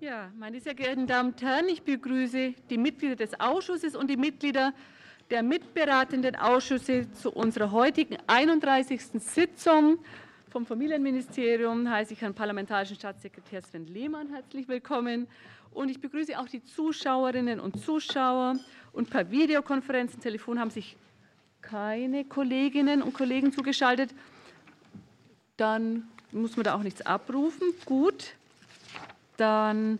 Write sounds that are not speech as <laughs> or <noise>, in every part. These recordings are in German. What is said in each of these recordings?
Ja, meine sehr geehrten Damen und Herren, ich begrüße die Mitglieder des Ausschusses und die Mitglieder der mitberatenden Ausschüsse zu unserer heutigen 31. Sitzung. Vom Familienministerium heiße ich Herrn Parlamentarischen Staatssekretär Sven Lehmann herzlich willkommen. Und ich begrüße auch die Zuschauerinnen und Zuschauer. Und per Videokonferenz und Telefon haben sich keine Kolleginnen und Kollegen zugeschaltet. Dann muss man da auch nichts abrufen. Gut. Dann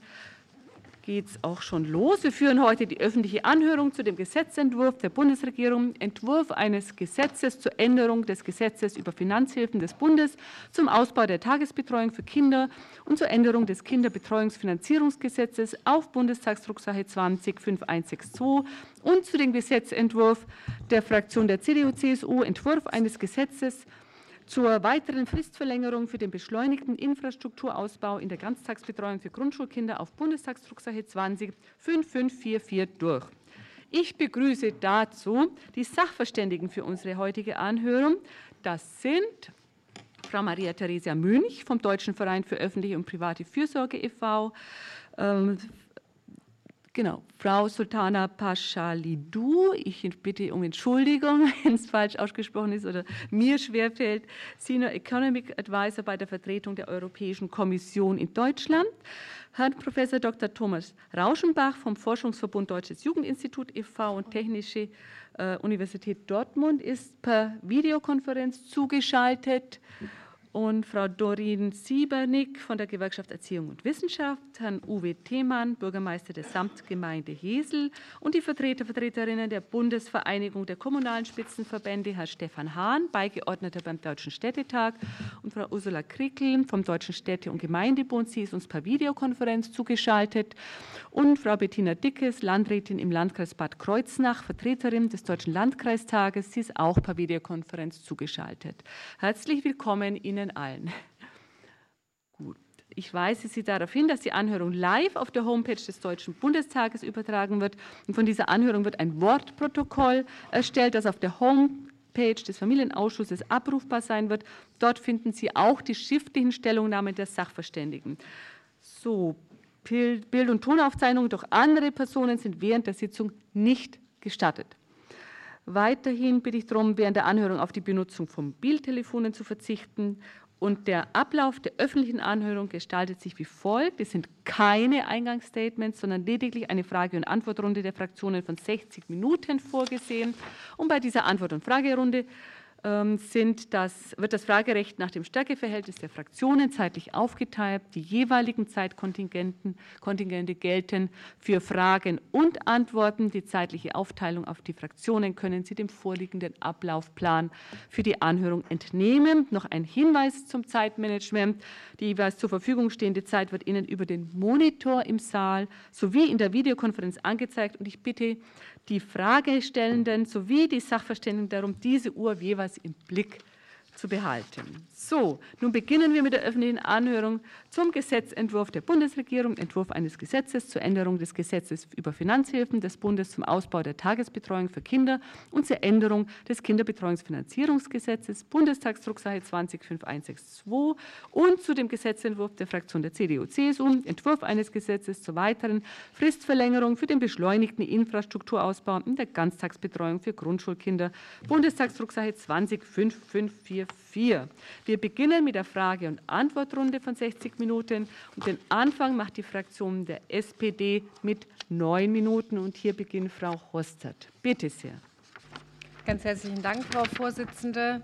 geht es auch schon los. Wir führen heute die öffentliche Anhörung zu dem Gesetzentwurf der Bundesregierung, Entwurf eines Gesetzes zur Änderung des Gesetzes über Finanzhilfen des Bundes zum Ausbau der Tagesbetreuung für Kinder und zur Änderung des Kinderbetreuungsfinanzierungsgesetzes auf Bundestagsdrucksache 20 5162 und zu dem Gesetzentwurf der Fraktion der CDU-CSU, Entwurf eines Gesetzes zur weiteren Fristverlängerung für den beschleunigten Infrastrukturausbau in der Ganztagsbetreuung für Grundschulkinder auf Bundestagsdrucksache 20 5544 durch. Ich begrüße dazu die Sachverständigen für unsere heutige Anhörung. Das sind Frau Maria Theresia Münch vom Deutschen Verein für öffentliche und private Fürsorge e.V., Genau, Frau Sultana Paschalidou, ich bitte um Entschuldigung, <laughs> wenn es falsch ausgesprochen ist oder mir schwerfällt, Senior Economic Advisor bei der Vertretung der Europäischen Kommission in Deutschland. Herrn Professor Dr. Thomas Rauschenbach vom Forschungsverbund Deutsches Jugendinstitut e.V. und Technische äh, Universität Dortmund ist per Videokonferenz zugeschaltet und Frau Dorin Siebernick von der Gewerkschaft Erziehung und Wissenschaft, Herrn Uwe Themann, Bürgermeister der Samtgemeinde Hesel und die Vertreter, Vertreterinnen der Bundesvereinigung der kommunalen Spitzenverbände, Herr Stefan Hahn, Beigeordneter beim Deutschen Städtetag und Frau Ursula Krickel vom Deutschen Städte- und Gemeindebund. Sie ist uns per Videokonferenz zugeschaltet und Frau Bettina Dickes, Landrätin im Landkreis Bad Kreuznach, Vertreterin des Deutschen Landkreistages. Sie ist auch per Videokonferenz zugeschaltet. Herzlich willkommen Ihnen allen. Gut. Ich weise Sie darauf hin, dass die Anhörung live auf der Homepage des Deutschen Bundestages übertragen wird. Und von dieser Anhörung wird ein Wortprotokoll erstellt, das auf der Homepage des Familienausschusses abrufbar sein wird. Dort finden Sie auch die schriftlichen Stellungnahmen der Sachverständigen. So, Bild- und Tonaufzeichnungen durch andere Personen sind während der Sitzung nicht gestattet. Weiterhin bitte ich darum, während der Anhörung auf die Benutzung von Bildtelefonen zu verzichten. Und der Ablauf der öffentlichen Anhörung gestaltet sich wie folgt. Es sind keine Eingangsstatements, sondern lediglich eine Frage- und Antwortrunde der Fraktionen von 60 Minuten vorgesehen. Und bei dieser Antwort- und Fragerunde sind das, wird das Fragerecht nach dem Stärkeverhältnis der Fraktionen zeitlich aufgeteilt. Die jeweiligen Zeitkontingente gelten für Fragen und Antworten. Die zeitliche Aufteilung auf die Fraktionen können Sie dem vorliegenden Ablaufplan für die Anhörung entnehmen. Noch ein Hinweis zum Zeitmanagement. Die jeweils zur Verfügung stehende Zeit wird Ihnen über den Monitor im Saal sowie in der Videokonferenz angezeigt. Und ich bitte die Fragestellenden sowie die Sachverständigen darum, diese Uhr jeweils im Blick zu behalten. So, nun beginnen wir mit der öffentlichen Anhörung zum Gesetzentwurf der Bundesregierung, Entwurf eines Gesetzes zur Änderung des Gesetzes über Finanzhilfen des Bundes zum Ausbau der Tagesbetreuung für Kinder und zur Änderung des Kinderbetreuungsfinanzierungsgesetzes, Bundestagsdrucksache 205162 und zu dem Gesetzentwurf der Fraktion der CDU-CSU, Entwurf eines Gesetzes zur weiteren Fristverlängerung für den beschleunigten Infrastrukturausbau in der Ganztagsbetreuung für Grundschulkinder, Bundestagsdrucksache 205544. 4. Wir beginnen mit der Frage- und Antwortrunde von 60 Minuten und den Anfang macht die Fraktion der SPD mit neun Minuten und hier beginnt Frau Hostert. Bitte sehr. Ganz herzlichen Dank, Frau Vorsitzende.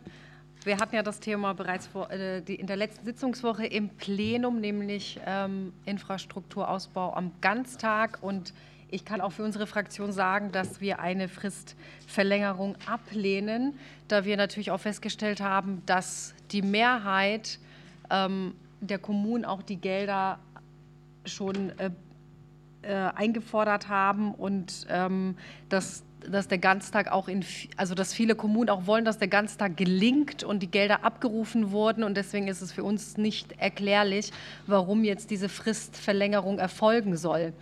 Wir hatten ja das Thema bereits äh, in der letzten Sitzungswoche im Plenum, nämlich ähm, Infrastrukturausbau am Ganztag. Und ich kann auch für unsere Fraktion sagen, dass wir eine Fristverlängerung ablehnen, da wir natürlich auch festgestellt haben, dass die Mehrheit ähm, der Kommunen auch die Gelder schon äh, äh, eingefordert haben und ähm, dass dass der Ganztag auch in, also dass viele Kommunen auch wollen, dass der Ganztag gelingt und die Gelder abgerufen wurden. Und deswegen ist es für uns nicht erklärlich, warum jetzt diese Fristverlängerung erfolgen soll.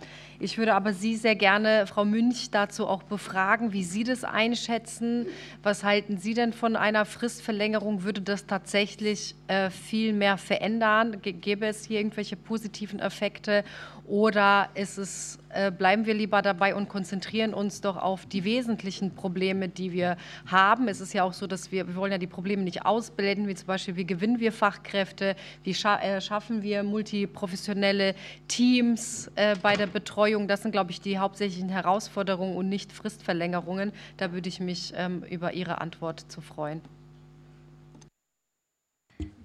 Ich würde aber Sie sehr gerne, Frau Münch, dazu auch befragen, wie Sie das einschätzen. Was halten Sie denn von einer Fristverlängerung? Würde das tatsächlich äh, viel mehr verändern? Gäbe es hier irgendwelche positiven Effekte? Oder ist es, äh, bleiben wir lieber dabei und konzentrieren uns doch auf die wesentlichen Probleme, die wir haben? Es ist ja auch so, dass wir, wir wollen ja die Probleme nicht ausblenden, wie zum Beispiel, wie gewinnen wir Fachkräfte, wie scha äh, schaffen wir multiprofessionelle Teams äh, bei der Betreuung. Das sind, glaube ich, die hauptsächlichen Herausforderungen und nicht Fristverlängerungen. Da würde ich mich ähm, über Ihre Antwort zu freuen.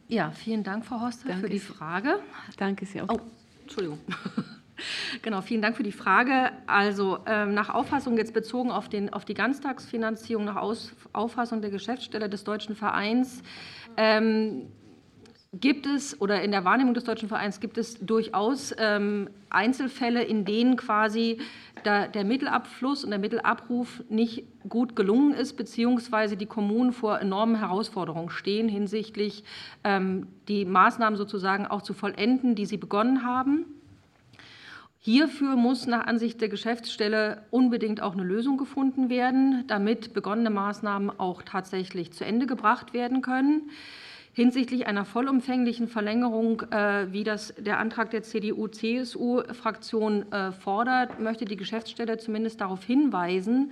Ja, vielen Dank, Frau Horster, für die Frage. Danke sehr. Oh, Entschuldigung. <laughs> <laughs> Genau, vielen Dank für die Frage. Also ähm, nach Auffassung jetzt bezogen auf, den, auf die Ganztagsfinanzierung, nach Aus, Auffassung der Geschäftsstelle des Deutschen Vereins, ähm, gibt es oder in der Wahrnehmung des Deutschen Vereins gibt es durchaus ähm, Einzelfälle, in denen quasi der, der, Mittelabfluss und der Mittelabruf nicht gut gelungen ist, beziehungsweise die Kommunen vor enormen Herausforderungen stehen hinsichtlich ähm, die Maßnahmen sozusagen auch zu vollenden, die sie begonnen haben. Hierfür muss nach Ansicht der Geschäftsstelle unbedingt auch eine Lösung gefunden werden, damit begonnene Maßnahmen auch tatsächlich zu Ende gebracht werden können. Hinsichtlich einer vollumfänglichen Verlängerung, äh, wie das der Antrag der CDU-CSU-Fraktion äh, fordert, möchte die Geschäftsstelle zumindest darauf hinweisen,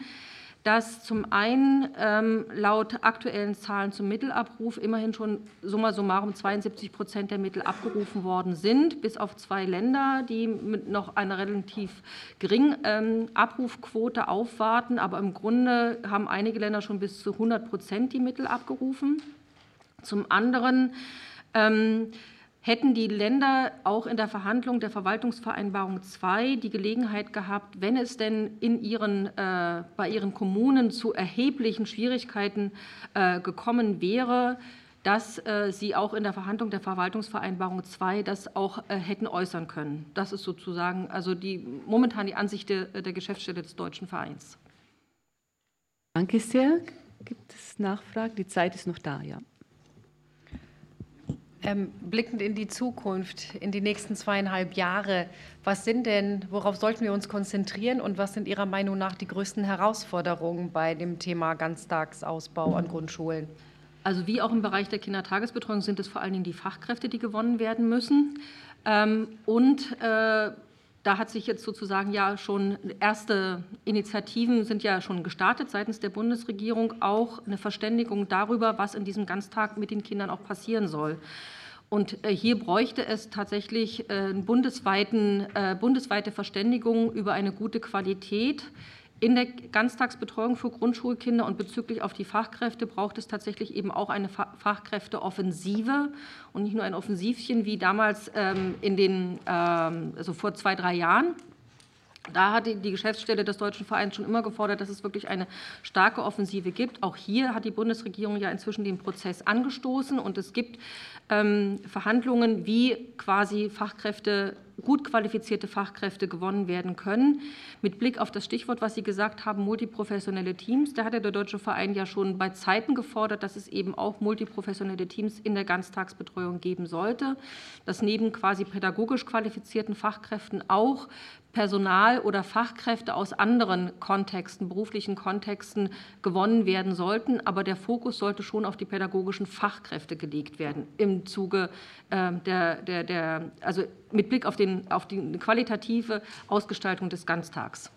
dass zum einen ähm, laut aktuellen Zahlen zum Mittelabruf immerhin schon summa summarum 72 Prozent der Mittel abgerufen worden sind, bis auf zwei Länder, die mit noch einer relativ geringen ähm, Abrufquote aufwarten. Aber im Grunde haben einige Länder schon bis zu 100 Prozent die Mittel abgerufen. Zum anderen ähm, hätten die Länder auch in der Verhandlung der Verwaltungsvereinbarung 2 die Gelegenheit gehabt, wenn es denn in ihren, äh, bei ihren Kommunen zu erheblichen Schwierigkeiten äh, gekommen wäre, dass äh, sie auch in der Verhandlung der Verwaltungsvereinbarung 2 das auch äh, hätten äußern können. Das ist sozusagen also die, momentan die Ansicht der, der Geschäftsstelle des Deutschen Vereins. Danke sehr. Gibt es Nachfragen? Die Zeit ist noch da, ja. Ähm, blickend in die Zukunft, in die nächsten zweieinhalb Jahre, was sind denn, worauf sollten wir uns konzentrieren und was sind Ihrer Meinung nach die größten Herausforderungen bei dem Thema Ganztagsausbau an Grundschulen? Also wie auch im Bereich der Kindertagesbetreuung sind es vor allen Dingen die Fachkräfte, die gewonnen werden müssen. Ähm, und äh, da hat sich jetzt sozusagen ja schon erste Initiativen sind ja schon gestartet seitens der Bundesregierung, auch eine Verständigung darüber, was in diesem Ganztag mit den Kindern auch passieren soll. Und äh, hier bräuchte es tatsächlich äh, bundesweiten, äh, bundesweite Verständigung über eine gute Qualität in der Ganztagsbetreuung für Grundschulkinder und bezüglich auf die Fachkräfte braucht es tatsächlich eben auch eine Fachkräfteoffensive und nicht nur ein Offensivchen wie damals ähm, in den, ähm, also vor zwei, drei Jahren. Da hat die Geschäftsstelle des Deutschen Vereins schon immer gefordert, dass es wirklich eine starke Offensive gibt. Auch hier hat die Bundesregierung ja inzwischen den Prozess angestoßen und es gibt ähm, Verhandlungen, wie quasi Fachkräfte gut qualifizierte Fachkräfte gewonnen werden können. Mit Blick auf das Stichwort, was Sie gesagt haben, multiprofessionelle Teams, da hatte der Deutsche Verein ja schon bei Zeiten gefordert, dass es eben auch multiprofessionelle Teams in der Ganztagsbetreuung geben sollte, dass neben quasi pädagogisch qualifizierten Fachkräften auch Personal oder Fachkräfte aus anderen Kontexten, beruflichen Kontexten gewonnen werden sollten. Aber der Fokus sollte schon auf die pädagogischen Fachkräfte gelegt werden im Zuge äh, der, der, der also mit Blick auf, den, auf die qualitative Ausgestaltung des Ganztags.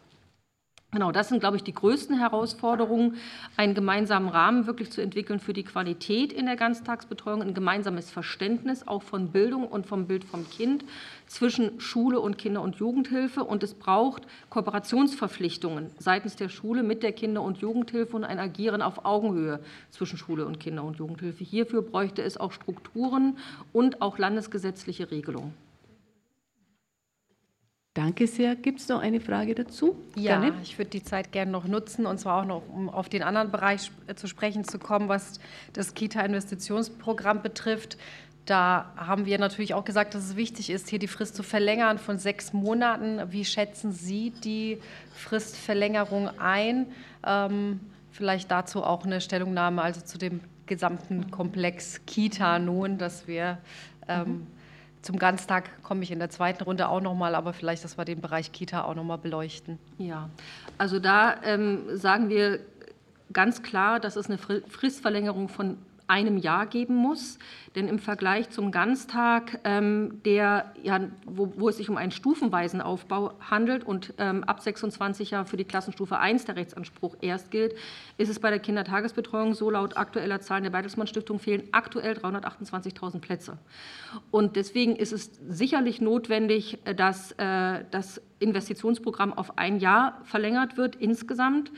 Genau, das sind, glaube ich, die größten Herausforderungen, einen gemeinsamen Rahmen wirklich zu entwickeln für die Qualität in der Ganztagsbetreuung, ein gemeinsames Verständnis auch von Bildung und vom Bild vom Kind zwischen Schule und Kinder- und Jugendhilfe. Und es braucht Kooperationsverpflichtungen seitens der Schule mit der Kinder- und Jugendhilfe und ein Agieren auf Augenhöhe zwischen Schule und Kinder- und Jugendhilfe. Hierfür bräuchte es auch Strukturen und auch landesgesetzliche Regelungen. Danke sehr. Gibt es noch eine Frage dazu? Ja, gerne. ich würde die Zeit gerne noch nutzen, und zwar auch noch, um auf den anderen Bereich zu sprechen zu kommen, was das Kita-Investitionsprogramm betrifft. Da haben wir natürlich auch gesagt, dass es wichtig ist, hier die Frist zu verlängern von sechs Monaten. Wie schätzen Sie die Fristverlängerung ein? Ähm, vielleicht dazu auch eine Stellungnahme, also zu dem gesamten Komplex Kita nun, dass wir ähm, zum Ganztag komme ich in der zweiten Runde auch nochmal, aber vielleicht, dass wir den Bereich Kita auch nochmal beleuchten. Ja, also da ähm, sagen wir ganz klar, dass es eine Fristverlängerung von einem Jahr geben muss. Denn im Vergleich zum Ganztag, ähm, der, ja, wo, wo, es sich um einen stufenweisen Aufbau handelt und ähm, ab 26 Jahren für die Klassenstufe 1 der Rechtsanspruch erst gilt, ist es bei der Kindertagesbetreuung so, laut aktueller Zahlen der Bertelsmann Stiftung fehlen aktuell 328.000 Plätze. Und deswegen ist es sicherlich notwendig, dass äh, das Investitionsprogramm auf ein Jahr verlängert wird insgesamt.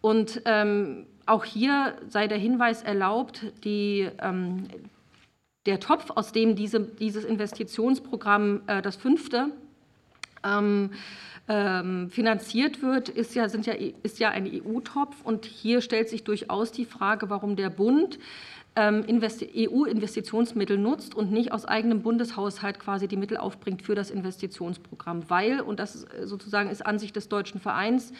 Und ähm, auch hier sei der Hinweis erlaubt, die, ähm, der Topf, aus dem diese, dieses Investitionsprogramm, äh, das fünfte, ähm, ähm, finanziert wird, ist ja, sind ja, ist ja ein EU-Topf. Und hier stellt sich durchaus die Frage, warum der Bund ähm, EU-Investitionsmittel nutzt und nicht aus eigenem Bundeshaushalt quasi die Mittel aufbringt für das Investitionsprogramm. Weil, und das sozusagen ist Ansicht des Deutschen Vereins,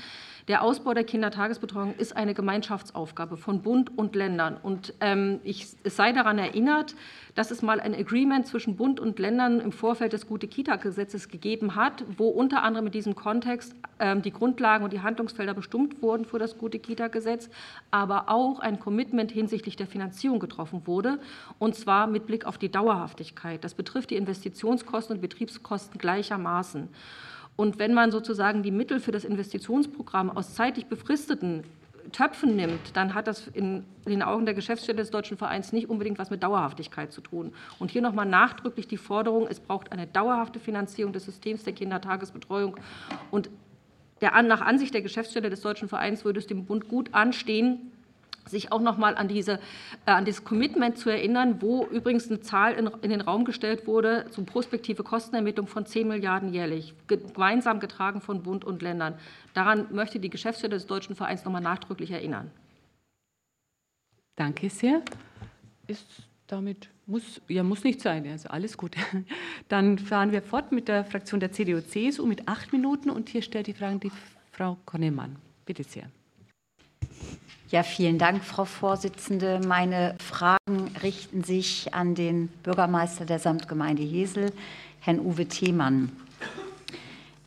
der Ausbau der Kindertagesbetreuung ist eine Gemeinschaftsaufgabe von Bund und Ländern. Und ähm, ich, es sei daran erinnert, dass es mal ein Agreement zwischen Bund und Ländern im Vorfeld des Gute-Kita-Gesetzes gegeben hat, wo unter anderem in diesem Kontext ähm, die Grundlagen und die Handlungsfelder bestimmt wurden für das Gute-Kita-Gesetz, aber auch ein Commitment hinsichtlich der Finanzierung getroffen wurde, und zwar mit Blick auf die Dauerhaftigkeit. Das betrifft die Investitionskosten und Betriebskosten gleichermaßen. Und wenn man sozusagen die Mittel für das Investitionsprogramm aus zeitlich befristeten Töpfen nimmt, dann hat das in den Augen der Geschäftsstelle des Deutschen Vereins nicht unbedingt was mit Dauerhaftigkeit zu tun. Und hier nochmal nachdrücklich die Forderung, es braucht eine dauerhafte Finanzierung des Systems der Kindertagesbetreuung. Und der, nach Ansicht der Geschäftsstelle des Deutschen Vereins würde es dem Bund gut anstehen, sich auch noch mal an, diese, äh, an dieses Commitment zu erinnern, wo übrigens eine Zahl in, in, den Raum gestellt wurde zu prospektive Kostenermittlung von 10 Milliarden jährlich, gemeinsam getragen von Bund und Ländern. Daran möchte die Geschäftsstelle des Deutschen Vereins noch mal nachdrücklich erinnern. Danke sehr. Ist damit muss, ja, muss nicht sein, also alles gut. <laughs> Dann fahren wir fort mit der Fraktion der CDU-CSU mit acht Minuten und hier stellt die Frage die Frau Konnemann. Bitte sehr. Ja, vielen Dank, Frau Vorsitzende. Meine Fragen richten sich an den Bürgermeister der Samtgemeinde Hesel, Herrn Uwe Themann.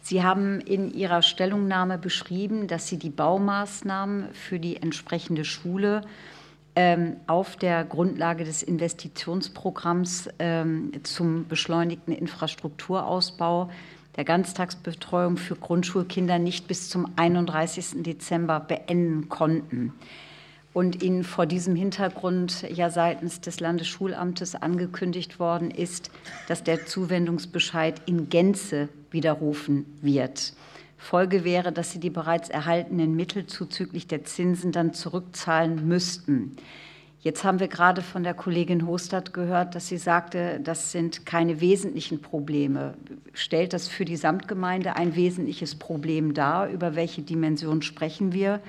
Sie haben in Ihrer Stellungnahme beschrieben, dass Sie die Baumaßnahmen für die entsprechende Schule ähm, auf der Grundlage des Investitionsprogramms ähm, zum beschleunigten Infrastrukturausbau der Ganztagsbetreuung für Grundschulkinder nicht bis zum 31. Dezember beenden konnten. Und Ihnen vor diesem Hintergrund ja seitens des Landesschulamtes angekündigt worden ist, dass der Zuwendungsbescheid in Gänze widerrufen wird. Folge wäre, dass Sie die bereits erhaltenen Mittel zuzüglich der Zinsen dann zurückzahlen müssten. Jetzt haben wir gerade von der Kollegin Hostad gehört, dass sie sagte, das sind keine wesentlichen Probleme. Stellt das für die Samtgemeinde ein wesentliches Problem dar? Über welche Dimension sprechen wir?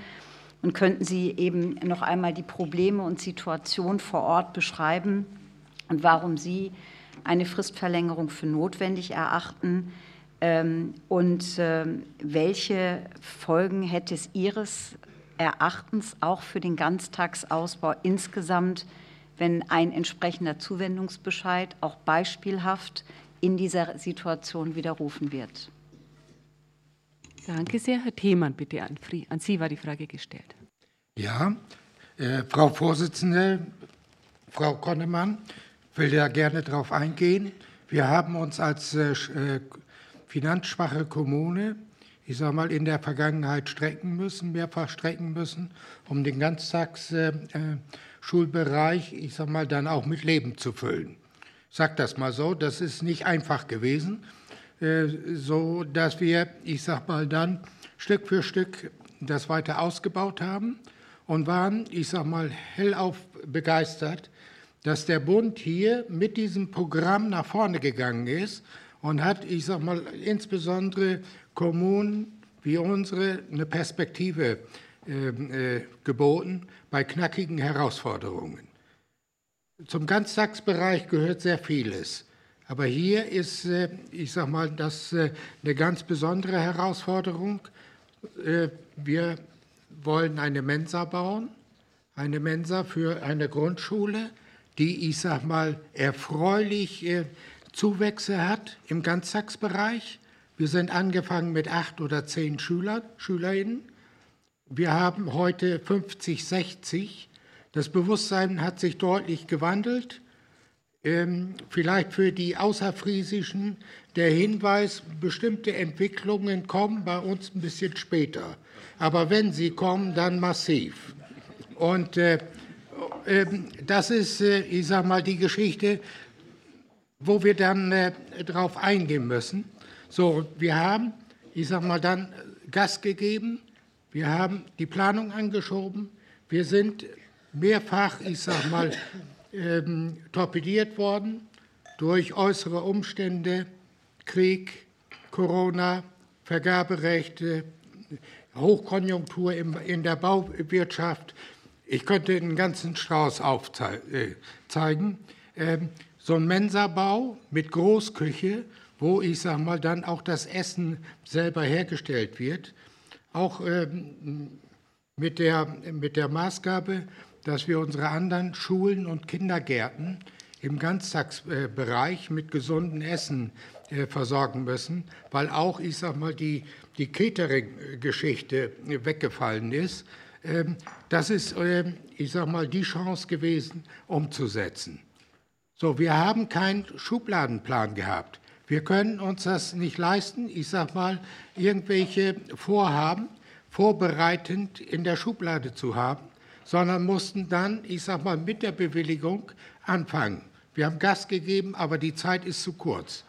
Und könnten Sie eben noch einmal die Probleme und Situation vor Ort beschreiben und warum Sie eine Fristverlängerung für notwendig erachten? Ähm, und ähm, welche Folgen hätte es Ihres Erachtens auch für den Ganztagsausbau insgesamt, wenn ein entsprechender Zuwendungsbescheid auch beispielhaft in dieser Situation widerrufen wird. Danke sehr. Herr Themann, bitte an, an Sie war die Frage gestellt. Ja, äh, Frau Vorsitzende, Frau Konnemann, will da gerne darauf eingehen. Wir haben uns als äh, äh finanzschwache Kommune ich sage mal, in der Vergangenheit strecken müssen, mehrfach strecken müssen, um den Ganztagsschulbereich, ich sage mal, dann auch mit Leben zu füllen. Ich sage das mal so, das ist nicht einfach gewesen, äh, so dass wir, ich sage mal, dann Stück für Stück das weiter ausgebaut haben und waren, ich sage mal, hellauf begeistert, dass der Bund hier mit diesem Programm nach vorne gegangen ist und hat, ich sage mal, insbesondere Kommunen wie unsere eine Perspektive äh, äh, geboten bei knackigen Herausforderungen. zum Ganztagsbereich gehört sehr vieles. Aber hier ist, äh, ich sage mal, das äh, eine ganz besondere Herausforderung. Äh, wir wollen eine Mensa bauen, eine Mensa für eine Grundschule, die, ich sage mal, erfreulich Zuwächse hat im Ganztagsbereich. Wir sind angefangen mit acht oder zehn Schüler, Schülerinnen. Wir haben heute 50, 60. Das Bewusstsein hat sich deutlich gewandelt. Ähm, vielleicht für die Außerfriesischen der Hinweis, bestimmte Entwicklungen kommen bei uns ein bisschen später. Aber wenn sie kommen, dann massiv. Und äh, äh, das ist, äh, ich sage mal, die Geschichte, wo wir dann äh, drauf eingehen müssen. So, wir haben, ich sage mal, dann Gas gegeben, wir haben die Planung angeschoben, wir sind mehrfach, ich sage mal, ähm, torpediert worden durch äußere Umstände, Krieg, Corona, Vergaberechte, Hochkonjunktur in der Bauwirtschaft. Ich könnte einen ganzen Strauß aufzeigen. Äh, ähm, so ein Mensabau mit Großküche, wo ich sage mal dann auch das Essen selber hergestellt wird, auch ähm, mit der, mit der Maßgabe, dass wir unsere anderen Schulen und Kindergärten im Ganztagsbereich mit gesundem Essen äh, versorgen müssen, weil auch, ich sag mal, die, die Catering-Geschichte weggefallen ist. Ähm, das ist, ähm, ich sag mal, die Chance gewesen, umzusetzen. So, wir haben keinen Schubladenplan gehabt. Wir können uns das nicht leisten, ich sag mal, irgendwelche Vorhaben vorbereitend in der Schublade zu haben sondern mussten dann, ich sag mal, mit der Bewilligung anfangen. Wir haben Gas gegeben, aber die Zeit ist zu kurz.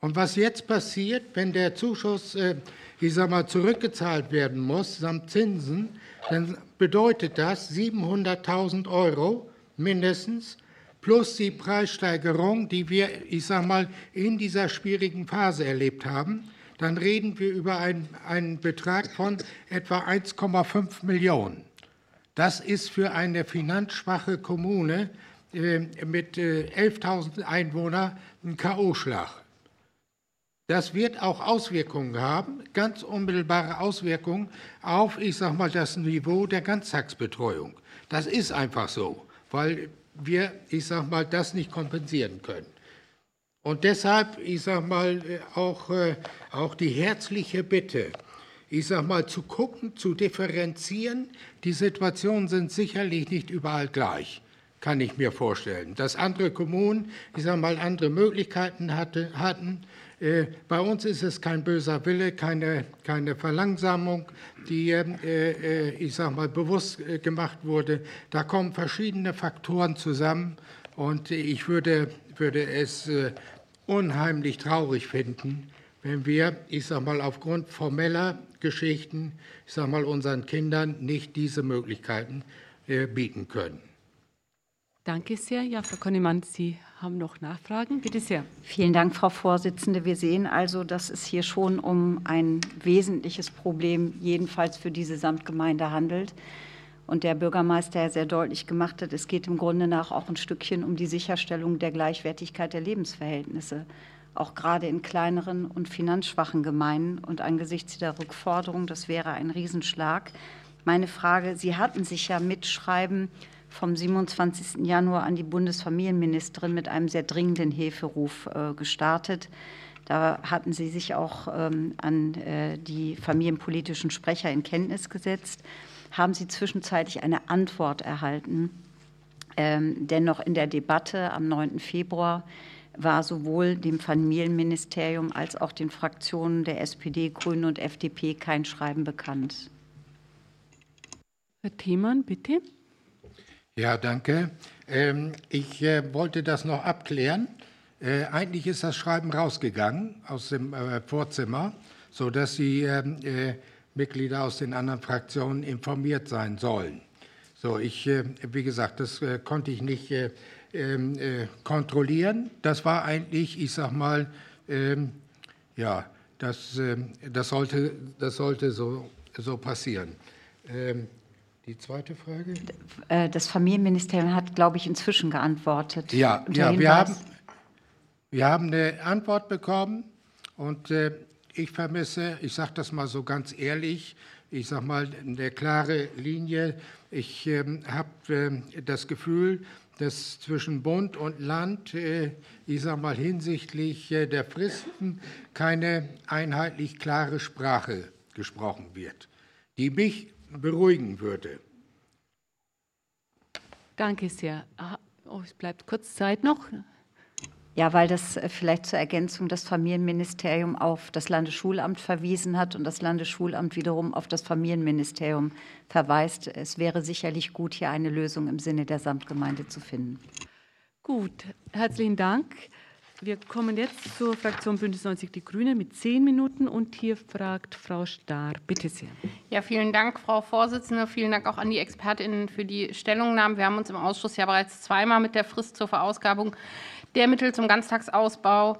Und was jetzt passiert, wenn der Zuschuss, äh, ich sag mal, zurückgezahlt werden muss, samt Zinsen, dann bedeutet das 700.000 Euro mindestens plus die Preissteigerung, die wir, ich sag mal, in dieser schwierigen Phase erlebt haben. Dann reden wir über einen, einen Betrag von etwa 1,5 Millionen. Das ist für eine finanzschwache Kommune äh, mit äh, 11.000 Einwohnern ein K.O.-Schlag. Das wird auch Auswirkungen haben, ganz unmittelbare Auswirkungen auf, ich sage mal, das Niveau der Ganztagsbetreuung. Das ist einfach so, weil wir, ich sage mal, das nicht kompensieren können. Und deshalb, ich sage mal, äh, auch, äh, auch die herzliche Bitte, ich sage mal, zu gucken, zu differenzieren. Die Situationen sind sicherlich nicht überall gleich, kann ich mir vorstellen. Dass andere Kommunen, ich sage mal, andere Möglichkeiten hatte, hatten. Äh, bei uns ist es kein böser Wille, keine, keine Verlangsamung, die, äh, äh, ich sage mal, bewusst gemacht wurde. Da kommen verschiedene Faktoren zusammen und ich würde, würde es unheimlich traurig finden, wenn wir, ich sage mal, aufgrund formeller Geschichten, ich sage mal, unseren Kindern nicht diese Möglichkeiten bieten können. Danke sehr. Ja, Frau Konnemann, Sie haben noch Nachfragen. Bitte sehr. Vielen Dank, Frau Vorsitzende. Wir sehen also, dass es hier schon um ein wesentliches Problem, jedenfalls für diese Samtgemeinde, handelt. Und der Bürgermeister ja sehr deutlich gemacht hat, es geht im Grunde nach auch ein Stückchen um die Sicherstellung der Gleichwertigkeit der Lebensverhältnisse auch gerade in kleineren und finanzschwachen Gemeinden. Und angesichts der Rückforderung, das wäre ein Riesenschlag. Meine Frage, Sie hatten sich ja mitschreiben vom 27. Januar an die Bundesfamilienministerin mit einem sehr dringenden Hilferuf äh, gestartet. Da hatten Sie sich auch ähm, an äh, die familienpolitischen Sprecher in Kenntnis gesetzt. Haben Sie zwischenzeitlich eine Antwort erhalten? Ähm, dennoch in der Debatte am 9. Februar war sowohl dem Familienministerium als auch den Fraktionen der SPD, Grünen und FDP kein Schreiben bekannt. Herr Themann, bitte. Ja, danke. Ähm, ich äh, wollte das noch abklären. Äh, eigentlich ist das Schreiben rausgegangen aus dem äh, Vorzimmer, sodass die ähm, äh, Mitglieder aus den anderen Fraktionen informiert sein sollen. So, ich, äh, wie gesagt, das äh, konnte ich nicht ähm, äh, kontrollieren. Das war eigentlich, ich sag mal, ähm, ja, das, das sollte, das sollte so, so passieren. Ähm, Die zweite Frage? Äh, das Familienministerium hat, glaube ich, inzwischen geantwortet. Ja, ja wir, haben, wir haben eine Antwort bekommen und äh, ich vermisse, ich sage das mal so ganz ehrlich, ich sage mal eine klare Linie. Ich äh, habe äh, das Gefühl, dass zwischen Bund und Land, äh, ich sage mal hinsichtlich der Fristen, keine einheitlich klare Sprache gesprochen wird, die mich beruhigen würde. Danke sehr. Oh, es bleibt kurz Zeit noch. Ja, weil das äh, vielleicht zur Ergänzung das Familienministerium auf das Landesschulamt verwiesen hat und das Landesschulamt wiederum auf das Familienministerium verweist. Es wäre sicherlich gut, hier eine Lösung im Sinne der Samtgemeinde zu finden. Gut, herzlichen Dank. Wir kommen jetzt zur Fraktion Bündnis 90 Die Grünen mit zehn Minuten und hier fragt Frau Stahr. Bitte sehr. Ja, vielen Dank, Frau Vorsitzende. Vielen Dank auch an die ExpertInnen für die Stellungnahmen. Wir haben uns im Ausschuss ja bereits zweimal mit der Frist zur Verausgabung der Mittel zum Ganztagsausbau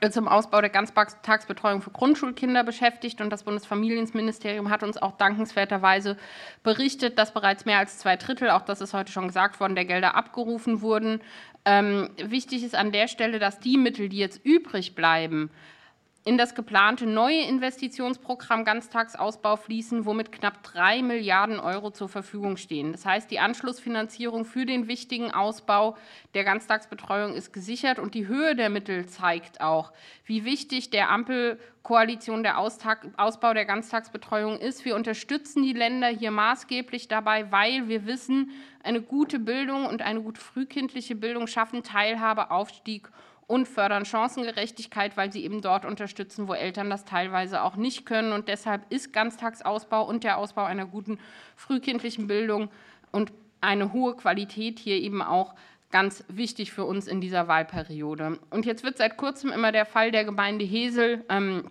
äh, zum Ausbau der Ganztagsbetreuung für Grundschulkinder beschäftigt. Und das Bundesfamilienministerium hat uns auch dankenswerterweise berichtet, dass bereits mehr als zwei Drittel, auch das ist heute schon gesagt worden, der Gelder abgerufen wurden. Ähm, wichtig ist an der Stelle, dass die Mittel, die jetzt übrig bleiben, in das geplante neue Investitionsprogramm Ganztagsausbau fließen, womit knapp drei Milliarden Euro zur Verfügung stehen. Das heißt, die Anschlussfinanzierung für den wichtigen Ausbau der Ganztagsbetreuung ist gesichert und die Höhe der Mittel zeigt auch, wie wichtig der Ampelkoalition der Ausbau der Ganztagsbetreuung ist. Wir unterstützen die Länder hier maßgeblich dabei, weil wir wissen, eine gute Bildung und eine gute frühkindliche Bildung schaffen Teilhabe, Aufstieg und fördern Chancengerechtigkeit, weil sie eben dort unterstützen, wo Eltern das teilweise auch nicht können. Und deshalb ist Ganztagsausbau und der Ausbau einer guten frühkindlichen Bildung und eine hohe Qualität hier eben auch ganz wichtig für uns in dieser Wahlperiode. Und jetzt wird seit kurzem immer der Fall der Gemeinde Hesel ähm,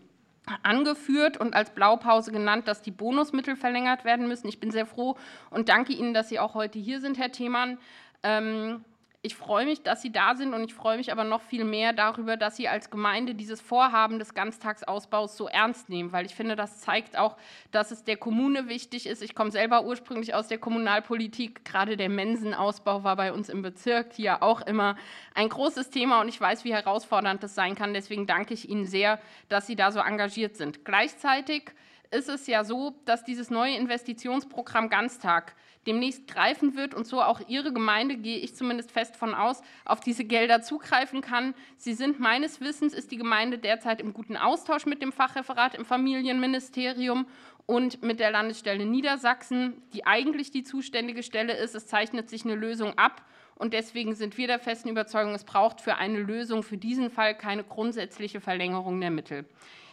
angeführt und als Blaupause genannt, dass die Bonusmittel verlängert werden müssen. Ich bin sehr froh und danke Ihnen, dass Sie auch heute hier sind, Herr Themann. Ähm, ich freue mich, dass Sie da sind und ich freue mich aber noch viel mehr darüber, dass Sie als Gemeinde dieses Vorhaben des Ganztagsausbaus so ernst nehmen, weil ich finde, das zeigt auch, dass es der Kommune wichtig ist. Ich komme selber ursprünglich aus der Kommunalpolitik. Gerade der Mensenausbau war bei uns im Bezirk hier auch immer ein großes Thema und ich weiß, wie herausfordernd das sein kann. Deswegen danke ich Ihnen sehr, dass Sie da so engagiert sind. Gleichzeitig ist es ja so, dass dieses neue Investitionsprogramm Ganztag demnächst greifen wird und so auch Ihre Gemeinde, gehe ich zumindest fest von aus, auf diese Gelder zugreifen kann. Sie sind meines Wissens, ist die Gemeinde derzeit im guten Austausch mit dem Fachreferat im Familienministerium und mit der Landesstelle Niedersachsen, die eigentlich die zuständige Stelle ist. Es zeichnet sich eine Lösung ab. Und deswegen sind wir der festen Überzeugung, es braucht für eine Lösung für diesen Fall keine grundsätzliche Verlängerung der Mittel.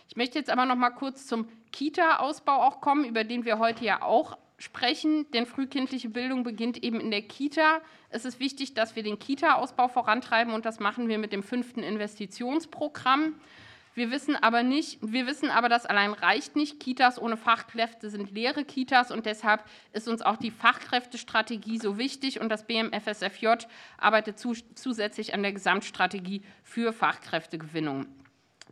Ich möchte jetzt aber noch mal kurz zum Kita-Ausbau auch kommen, über den wir heute ja auch sprechen, denn frühkindliche Bildung beginnt eben in der Kita. Es ist wichtig, dass wir den Kita-Ausbau vorantreiben und das machen wir mit dem fünften Investitionsprogramm. Wir wissen aber nicht, wir wissen aber, das allein reicht nicht. Kitas ohne Fachkräfte sind leere Kitas und deshalb ist uns auch die Fachkräftestrategie so wichtig und das BMFSFJ arbeitet zusätzlich an der Gesamtstrategie für Fachkräftegewinnung.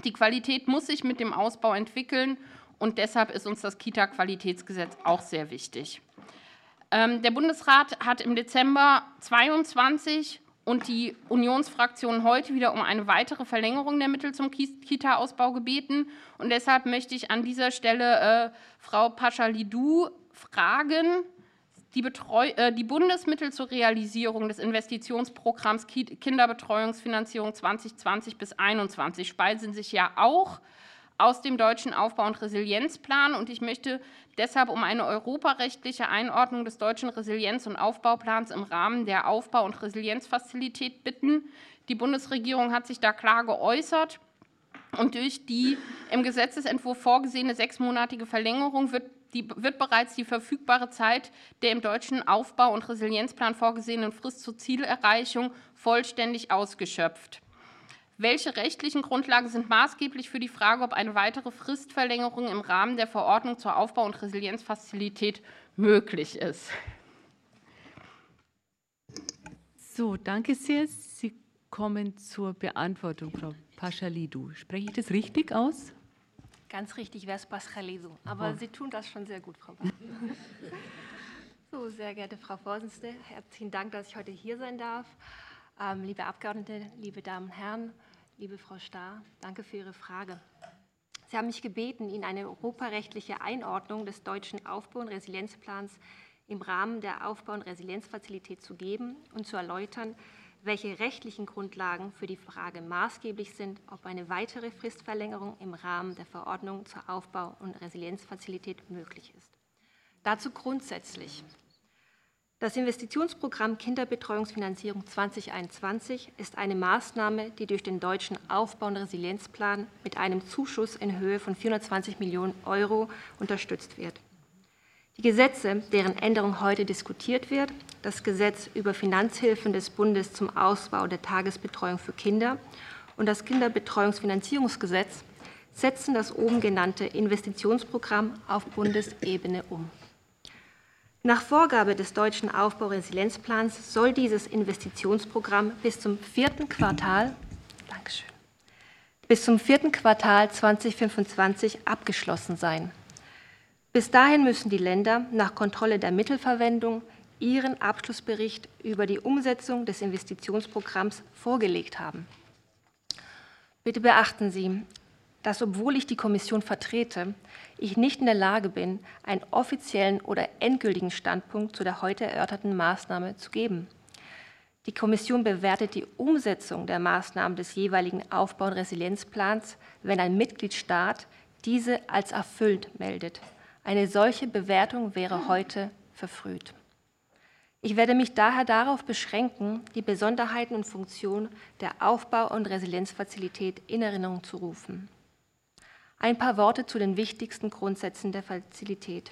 Die Qualität muss sich mit dem Ausbau entwickeln und deshalb ist uns das Kita-Qualitätsgesetz auch sehr wichtig. Ähm, der Bundesrat hat im Dezember 22 und die Unionsfraktion heute wieder um eine weitere Verlängerung der Mittel zum Kita-Ausbau gebeten. Und deshalb möchte ich an dieser Stelle äh, Frau Paschalidou fragen, die, Betreu äh, die, Bundesmittel zur Realisierung des Investitionsprogramms Kinderbetreuungsfinanzierung 2020 bis 2021 speisen sich ja auch aus dem deutschen Aufbau- und Resilienzplan. Und ich möchte deshalb um eine europarechtliche Einordnung des deutschen Resilienz- und Aufbauplans im Rahmen der Aufbau- und Resilienzfazilität bitten. Die Bundesregierung hat sich da klar geäußert. Und durch die im Gesetzesentwurf vorgesehene sechsmonatige Verlängerung wird, die, wird bereits die verfügbare Zeit der im deutschen Aufbau- und Resilienzplan vorgesehenen Frist zur Zielerreichung vollständig ausgeschöpft. Welche rechtlichen Grundlagen sind maßgeblich für die Frage, ob eine weitere Fristverlängerung im Rahmen der Verordnung zur Aufbau- und Resilienzfazilität möglich ist? So, danke sehr. Sie kommen zur Beantwortung, Frau Paschalidou. Spreche ich das richtig aus? Ganz richtig wäre es Paschalidou, aber oh. Sie tun das schon sehr gut, Frau Bach. <laughs> So, sehr geehrte Frau Vorsitzende, herzlichen Dank, dass ich heute hier sein darf. Ähm, liebe Abgeordnete, liebe Damen und Herren, liebe Frau Starr, danke für Ihre Frage. Sie haben mich gebeten, Ihnen eine europarechtliche Einordnung des deutschen Aufbau- und Resilienzplans im Rahmen der Aufbau- und Resilienzfazilität zu geben und zu erläutern, welche rechtlichen Grundlagen für die Frage maßgeblich sind, ob eine weitere Fristverlängerung im Rahmen der Verordnung zur Aufbau- und Resilienzfazilität möglich ist. Dazu grundsätzlich. Das Investitionsprogramm Kinderbetreuungsfinanzierung 2021 ist eine Maßnahme, die durch den deutschen Aufbau- und Resilienzplan mit einem Zuschuss in Höhe von 420 Millionen Euro unterstützt wird. Die Gesetze, deren Änderung heute diskutiert wird, das Gesetz über Finanzhilfen des Bundes zum Ausbau der Tagesbetreuung für Kinder und das Kinderbetreuungsfinanzierungsgesetz, setzen das oben genannte Investitionsprogramm auf Bundesebene um. Nach Vorgabe des deutschen Aufbau-Resilienzplans soll dieses Investitionsprogramm bis zum vierten Quartal, Dankeschön, bis zum vierten Quartal 2025 abgeschlossen sein. Bis dahin müssen die Länder nach Kontrolle der Mittelverwendung ihren Abschlussbericht über die Umsetzung des Investitionsprogramms vorgelegt haben. Bitte beachten Sie, dass obwohl ich die Kommission vertrete, ich nicht in der Lage bin, einen offiziellen oder endgültigen Standpunkt zu der heute erörterten Maßnahme zu geben. Die Kommission bewertet die Umsetzung der Maßnahmen des jeweiligen Aufbau- und Resilienzplans, wenn ein Mitgliedstaat diese als erfüllt meldet. Eine solche Bewertung wäre heute verfrüht. Ich werde mich daher darauf beschränken, die Besonderheiten und Funktionen der Aufbau- und Resilienzfazilität in Erinnerung zu rufen. Ein paar Worte zu den wichtigsten Grundsätzen der Fazilität.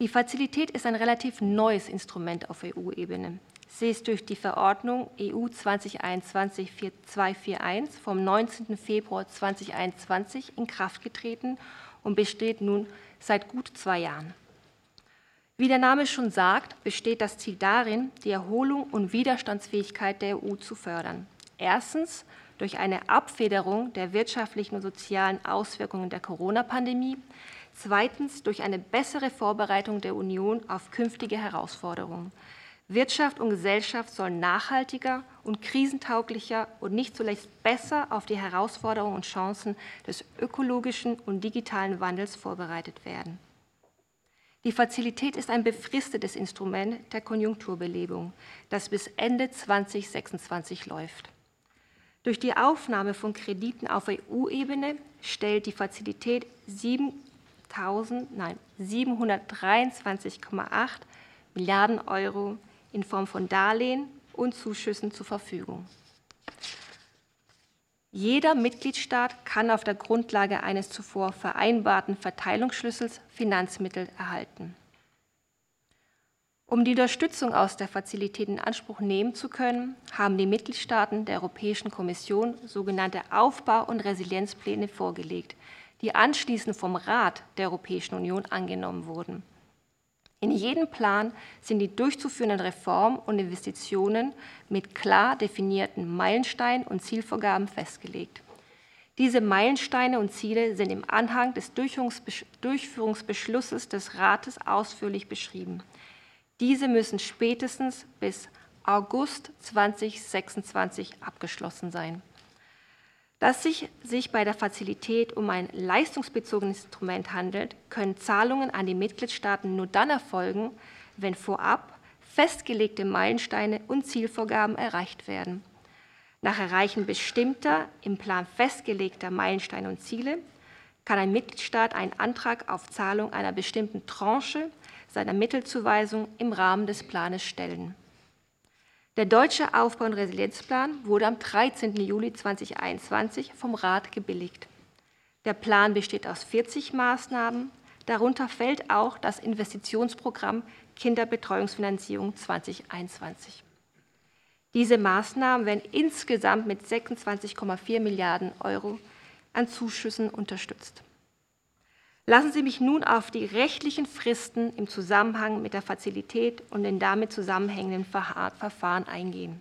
Die Fazilität ist ein relativ neues Instrument auf EU-Ebene. Sie ist durch die Verordnung EU 2021-241 vom 19. Februar 2021 in Kraft getreten und besteht nun seit gut zwei Jahren. Wie der Name schon sagt, besteht das Ziel darin, die Erholung und Widerstandsfähigkeit der EU zu fördern. Erstens durch eine Abfederung der wirtschaftlichen und sozialen Auswirkungen der Corona-Pandemie, zweitens durch eine bessere Vorbereitung der Union auf künftige Herausforderungen. Wirtschaft und Gesellschaft sollen nachhaltiger und krisentauglicher und nicht zuletzt besser auf die Herausforderungen und Chancen des ökologischen und digitalen Wandels vorbereitet werden. Die Fazilität ist ein befristetes Instrument der Konjunkturbelebung, das bis Ende 2026 läuft. Durch die Aufnahme von Krediten auf EU-Ebene stellt die Fazilität 723,8 Milliarden Euro in Form von Darlehen und Zuschüssen zur Verfügung. Jeder Mitgliedstaat kann auf der Grundlage eines zuvor vereinbarten Verteilungsschlüssels Finanzmittel erhalten. Um die Unterstützung aus der Fazilität in Anspruch nehmen zu können, haben die Mitgliedstaaten der Europäischen Kommission sogenannte Aufbau- und Resilienzpläne vorgelegt, die anschließend vom Rat der Europäischen Union angenommen wurden. In jedem Plan sind die durchzuführenden Reformen und Investitionen mit klar definierten Meilensteinen und Zielvorgaben festgelegt. Diese Meilensteine und Ziele sind im Anhang des Durchführungsbeschlusses des Rates ausführlich beschrieben. Diese müssen spätestens bis August 2026 abgeschlossen sein. Dass sich, sich bei der Fazilität um ein leistungsbezogenes Instrument handelt, können Zahlungen an die Mitgliedstaaten nur dann erfolgen, wenn vorab festgelegte Meilensteine und Zielvorgaben erreicht werden. Nach Erreichen bestimmter, im Plan festgelegter Meilensteine und Ziele kann ein Mitgliedstaat einen Antrag auf Zahlung einer bestimmten Tranche seiner Mittelzuweisung im Rahmen des Planes stellen. Der deutsche Aufbau- und Resilienzplan wurde am 13. Juli 2021 vom Rat gebilligt. Der Plan besteht aus 40 Maßnahmen. Darunter fällt auch das Investitionsprogramm Kinderbetreuungsfinanzierung 2021. Diese Maßnahmen werden insgesamt mit 26,4 Milliarden Euro an Zuschüssen unterstützt. Lassen Sie mich nun auf die rechtlichen Fristen im Zusammenhang mit der Fazilität und den damit zusammenhängenden Verfahren eingehen.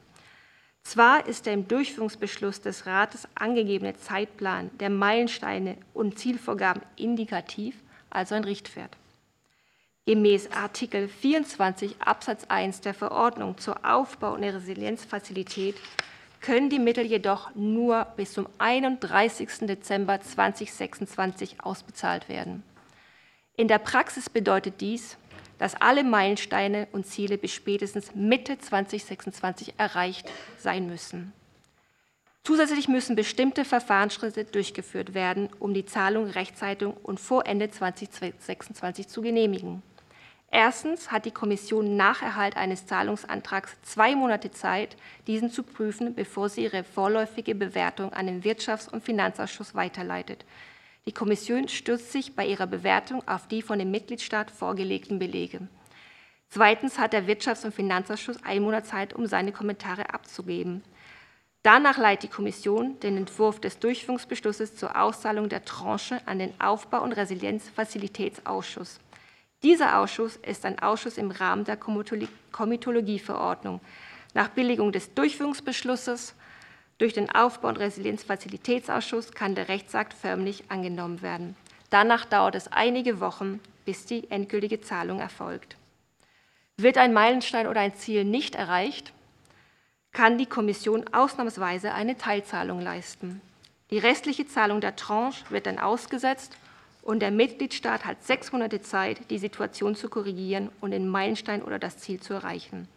Zwar ist der im Durchführungsbeschluss des Rates angegebene Zeitplan der Meilensteine und Zielvorgaben indikativ, also ein Richtwert. Gemäß Artikel 24 Absatz 1 der Verordnung zur Aufbau- und Resilienzfazilität können die Mittel jedoch nur bis zum 31. Dezember 2026 ausbezahlt werden. In der Praxis bedeutet dies, dass alle Meilensteine und Ziele bis spätestens Mitte 2026 erreicht sein müssen. Zusätzlich müssen bestimmte Verfahrensschritte durchgeführt werden, um die Zahlung rechtzeitig und vor Ende 2026 zu genehmigen. Erstens hat die Kommission nach Erhalt eines Zahlungsantrags zwei Monate Zeit, diesen zu prüfen, bevor sie ihre vorläufige Bewertung an den Wirtschafts- und Finanzausschuss weiterleitet. Die Kommission stützt sich bei ihrer Bewertung auf die von dem Mitgliedstaat vorgelegten Belege. Zweitens hat der Wirtschafts- und Finanzausschuss einen Monat Zeit, um seine Kommentare abzugeben. Danach leitet die Kommission den Entwurf des Durchführungsbeschlusses zur Auszahlung der Tranche an den Aufbau- und Resilienzfazilitätsausschuss. Dieser Ausschuss ist ein Ausschuss im Rahmen der Komitologieverordnung. Nach Billigung des Durchführungsbeschlusses durch den Aufbau- und Resilienzfazilitätsausschuss kann der Rechtsakt förmlich angenommen werden. Danach dauert es einige Wochen, bis die endgültige Zahlung erfolgt. Wird ein Meilenstein oder ein Ziel nicht erreicht, kann die Kommission ausnahmsweise eine Teilzahlung leisten. Die restliche Zahlung der Tranche wird dann ausgesetzt und der Mitgliedstaat hat sechs Monate Zeit, die Situation zu korrigieren und den Meilenstein oder das Ziel zu erreichen.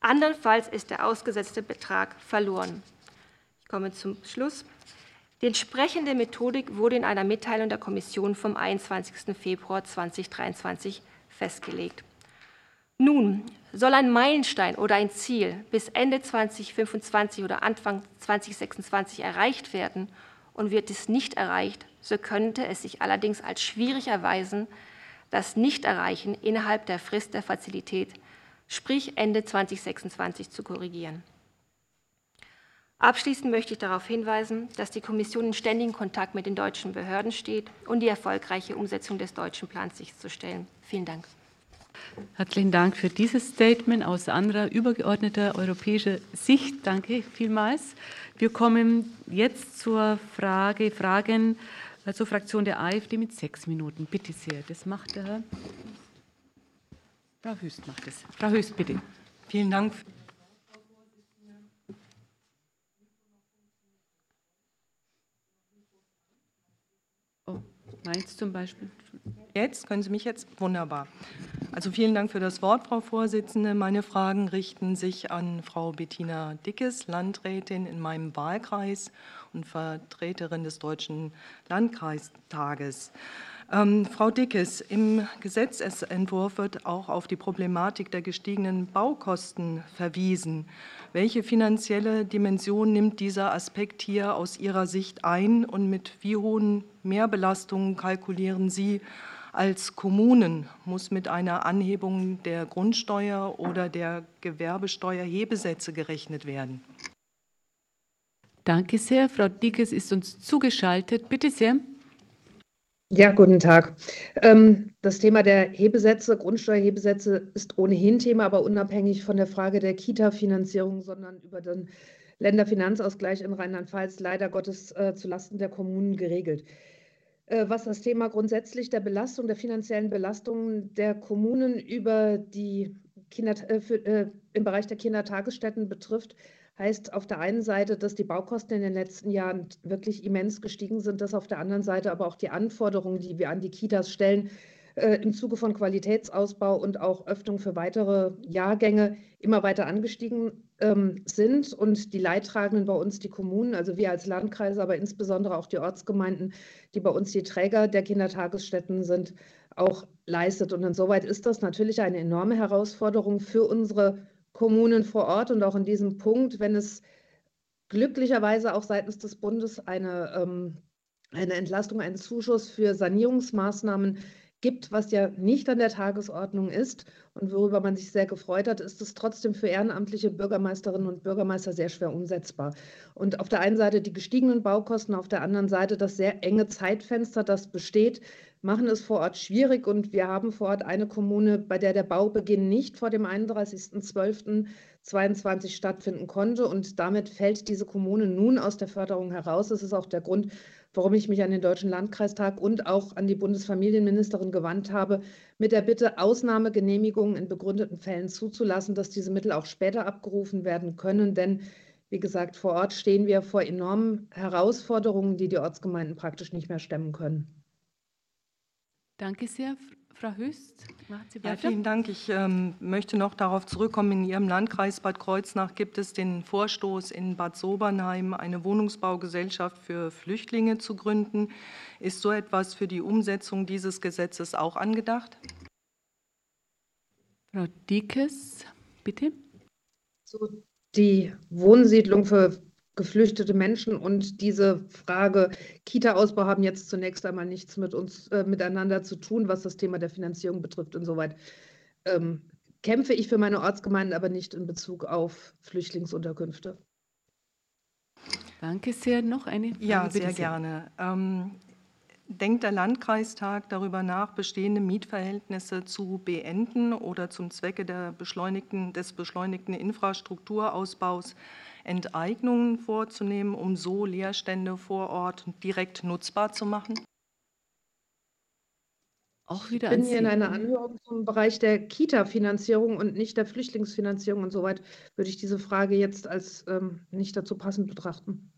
Andernfalls ist der ausgesetzte Betrag verloren. Ich komme zum Schluss. Die entsprechende Methodik wurde in einer Mitteilung der Kommission vom 21. Februar 2023 festgelegt. Nun soll ein Meilenstein oder ein Ziel bis Ende 2025 oder Anfang 2026 erreicht werden und wird es nicht erreicht, so könnte es sich allerdings als schwierig erweisen, das Nichterreichen innerhalb der Frist der Fazilität, sprich Ende 2026, zu korrigieren. Abschließend möchte ich darauf hinweisen, dass die Kommission in ständigem Kontakt mit den deutschen Behörden steht, um die erfolgreiche Umsetzung des deutschen Plans sicherzustellen. Vielen Dank. Herzlichen Dank für dieses Statement aus anderer übergeordneter europäischer Sicht. Danke vielmals. Wir kommen jetzt zur Frage, Fragen zur Fraktion der AfD mit sechs Minuten. Bitte sehr, das macht der Herr. Frau Höchst macht es. Frau Höchst, bitte. Vielen Dank. Oh, meins zum Beispiel. Jetzt können Sie mich jetzt wunderbar. Also vielen Dank für das Wort, Frau Vorsitzende. Meine Fragen richten sich an Frau Bettina Dickes, Landrätin in meinem Wahlkreis und Vertreterin des Deutschen Landkreistages. Ähm, Frau Dickes, im Gesetzentwurf wird auch auf die Problematik der gestiegenen Baukosten verwiesen. Welche finanzielle Dimension nimmt dieser Aspekt hier aus Ihrer Sicht ein und mit wie hohen Mehrbelastungen kalkulieren Sie als Kommunen? Muss mit einer Anhebung der Grundsteuer oder der Gewerbesteuerhebesätze gerechnet werden? Danke sehr. Frau Dickes ist uns zugeschaltet. Bitte sehr. Ja, guten Tag. Ähm, das Thema der Hebesätze, Grundsteuerhebesätze ist ohnehin Thema, aber unabhängig von der Frage der Kita-Finanzierung, sondern über den Länderfinanzausgleich in Rheinland-Pfalz leider Gottes äh, zulasten der Kommunen geregelt. Äh, was das Thema grundsätzlich der Belastung, der finanziellen Belastung der Kommunen über die Kinder, äh, für, äh, im Bereich der Kindertagesstätten betrifft, heißt auf der einen Seite, dass die Baukosten in den letzten Jahren wirklich immens gestiegen sind, dass auf der anderen Seite aber auch die Anforderungen, die wir an die Kitas stellen, äh, im Zuge von Qualitätsausbau und auch Öffnung für weitere Jahrgänge immer weiter angestiegen ähm, sind und die Leidtragenden bei uns die Kommunen, also wir als Landkreise, aber insbesondere auch die Ortsgemeinden, die bei uns die Träger der Kindertagesstätten sind, auch leistet. Und insoweit ist das natürlich eine enorme Herausforderung für unsere Kommunen vor Ort und auch in diesem Punkt, wenn es glücklicherweise auch seitens des Bundes eine, ähm, eine Entlastung, einen Zuschuss für Sanierungsmaßnahmen gibt, was ja nicht an der Tagesordnung ist und worüber man sich sehr gefreut hat, ist es trotzdem für ehrenamtliche Bürgermeisterinnen und Bürgermeister sehr schwer umsetzbar. Und auf der einen Seite die gestiegenen Baukosten, auf der anderen Seite das sehr enge Zeitfenster, das besteht, machen es vor Ort schwierig. Und wir haben vor Ort eine Kommune, bei der der Baubeginn nicht vor dem 31.12.22 stattfinden konnte. Und damit fällt diese Kommune nun aus der Förderung heraus. Das ist auch der Grund, warum ich mich an den Deutschen Landkreistag und auch an die Bundesfamilienministerin gewandt habe, mit der Bitte, Ausnahmegenehmigungen in begründeten Fällen zuzulassen, dass diese Mittel auch später abgerufen werden können. Denn, wie gesagt, vor Ort stehen wir vor enormen Herausforderungen, die die Ortsgemeinden praktisch nicht mehr stemmen können. Danke sehr. Frau Höchst, machen Sie weiter. Ja, vielen Dank. Ich ähm, möchte noch darauf zurückkommen. In Ihrem Landkreis Bad Kreuznach gibt es den Vorstoß, in Bad Sobernheim eine Wohnungsbaugesellschaft für Flüchtlinge zu gründen. Ist so etwas für die Umsetzung dieses Gesetzes auch angedacht? Frau Diekes, bitte. So, die Wohnsiedlung für geflüchtete Menschen und diese Frage Kita-Ausbau haben jetzt zunächst einmal nichts mit uns äh, miteinander zu tun, was das Thema der Finanzierung betrifft. Insoweit ähm, kämpfe ich für meine Ortsgemeinden, aber nicht in Bezug auf Flüchtlingsunterkünfte. Danke sehr. Noch eine Frage? Ja, sehr, sehr. gerne. Ähm, denkt der Landkreistag darüber nach, bestehende Mietverhältnisse zu beenden oder zum Zwecke der beschleunigten, des beschleunigten Infrastrukturausbaus Enteignungen vorzunehmen, um so Leerstände vor Ort direkt nutzbar zu machen? Auch wieder ich bin hier in einer Anhörung zum Bereich der Kita-Finanzierung und nicht der Flüchtlingsfinanzierung. Und soweit würde ich diese Frage jetzt als ähm, nicht dazu passend betrachten.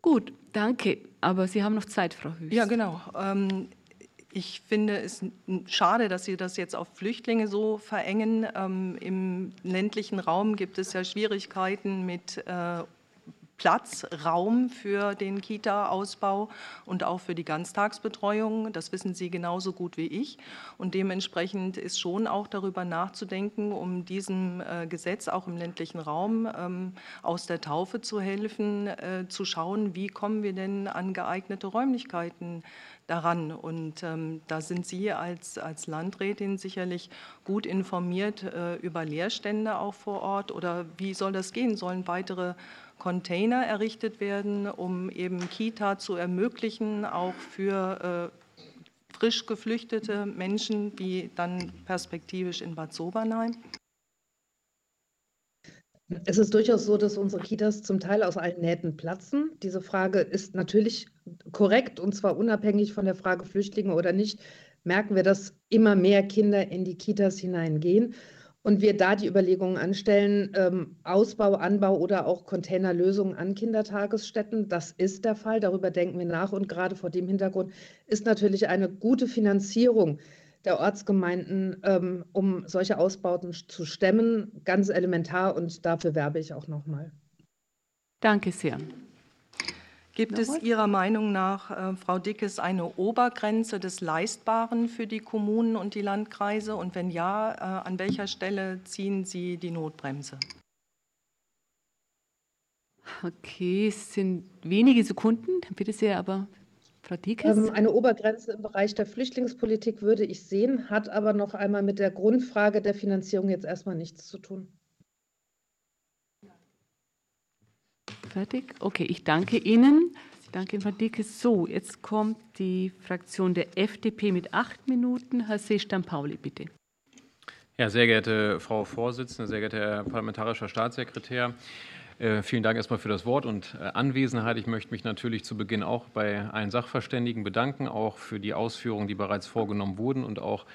Gut, danke. Aber Sie haben noch Zeit, Frau Höchst. Ja, genau. Ähm, ich finde es schade, dass Sie das jetzt auf Flüchtlinge so verengen. Ähm, Im ländlichen Raum gibt es ja Schwierigkeiten mit äh, Platz, Raum für den Kita-Ausbau und auch für die Ganztagsbetreuung. Das wissen Sie genauso gut wie ich. Und dementsprechend ist schon auch darüber nachzudenken, um diesem äh, Gesetz auch im ländlichen Raum ähm, aus der Taufe zu helfen, äh, zu schauen, wie kommen wir denn an geeignete Räumlichkeiten daran. Und ähm, da sind Sie als, als Landrätin sicherlich gut informiert äh, über Leerstände auch vor Ort. Oder wie soll das gehen? Sollen weitere Container errichtet werden, um eben Kita zu ermöglichen, auch für äh, frisch geflüchtete Menschen, wie dann perspektivisch in Bad Sobernheim? Es ist durchaus so, dass unsere Kitas zum Teil aus allen Nähten platzen. Diese Frage ist natürlich korrekt und zwar unabhängig von der Frage Flüchtlinge oder nicht, merken wir, dass immer mehr Kinder in die Kitas hineingehen und wir da die Überlegungen anstellen, ähm, Ausbau, Anbau oder auch Containerlösungen an Kindertagesstätten. Das ist der Fall, darüber denken wir nach. Und gerade vor dem Hintergrund ist natürlich eine gute Finanzierung der Ortsgemeinden, ähm, um solche Ausbauten zu stemmen, ganz elementar. Und dafür werbe ich auch nochmal. Danke sehr. Gibt es Ihrer Meinung nach, äh, Frau Dickes, eine Obergrenze des Leistbaren für die Kommunen und die Landkreise? Und wenn ja, äh, an welcher Stelle ziehen Sie die Notbremse? Okay, es sind wenige Sekunden, bitte sehr, aber Frau? Ähm, eine Obergrenze im Bereich der Flüchtlingspolitik würde ich sehen, hat aber noch einmal mit der Grundfrage der Finanzierung jetzt erstmal nichts zu tun. Fertig? Okay, ich danke Ihnen. Danke, Frau Dicke. So, jetzt kommt die Fraktion der FDP mit acht Minuten. Herr Seestam-Pauli, bitte. Ja, sehr geehrte Frau Vorsitzende, sehr geehrter Herr parlamentarischer Staatssekretär, äh, vielen Dank erstmal für das Wort und äh, Anwesenheit. Ich möchte mich natürlich zu Beginn auch bei allen Sachverständigen bedanken, auch für die Ausführungen, die bereits vorgenommen wurden und auch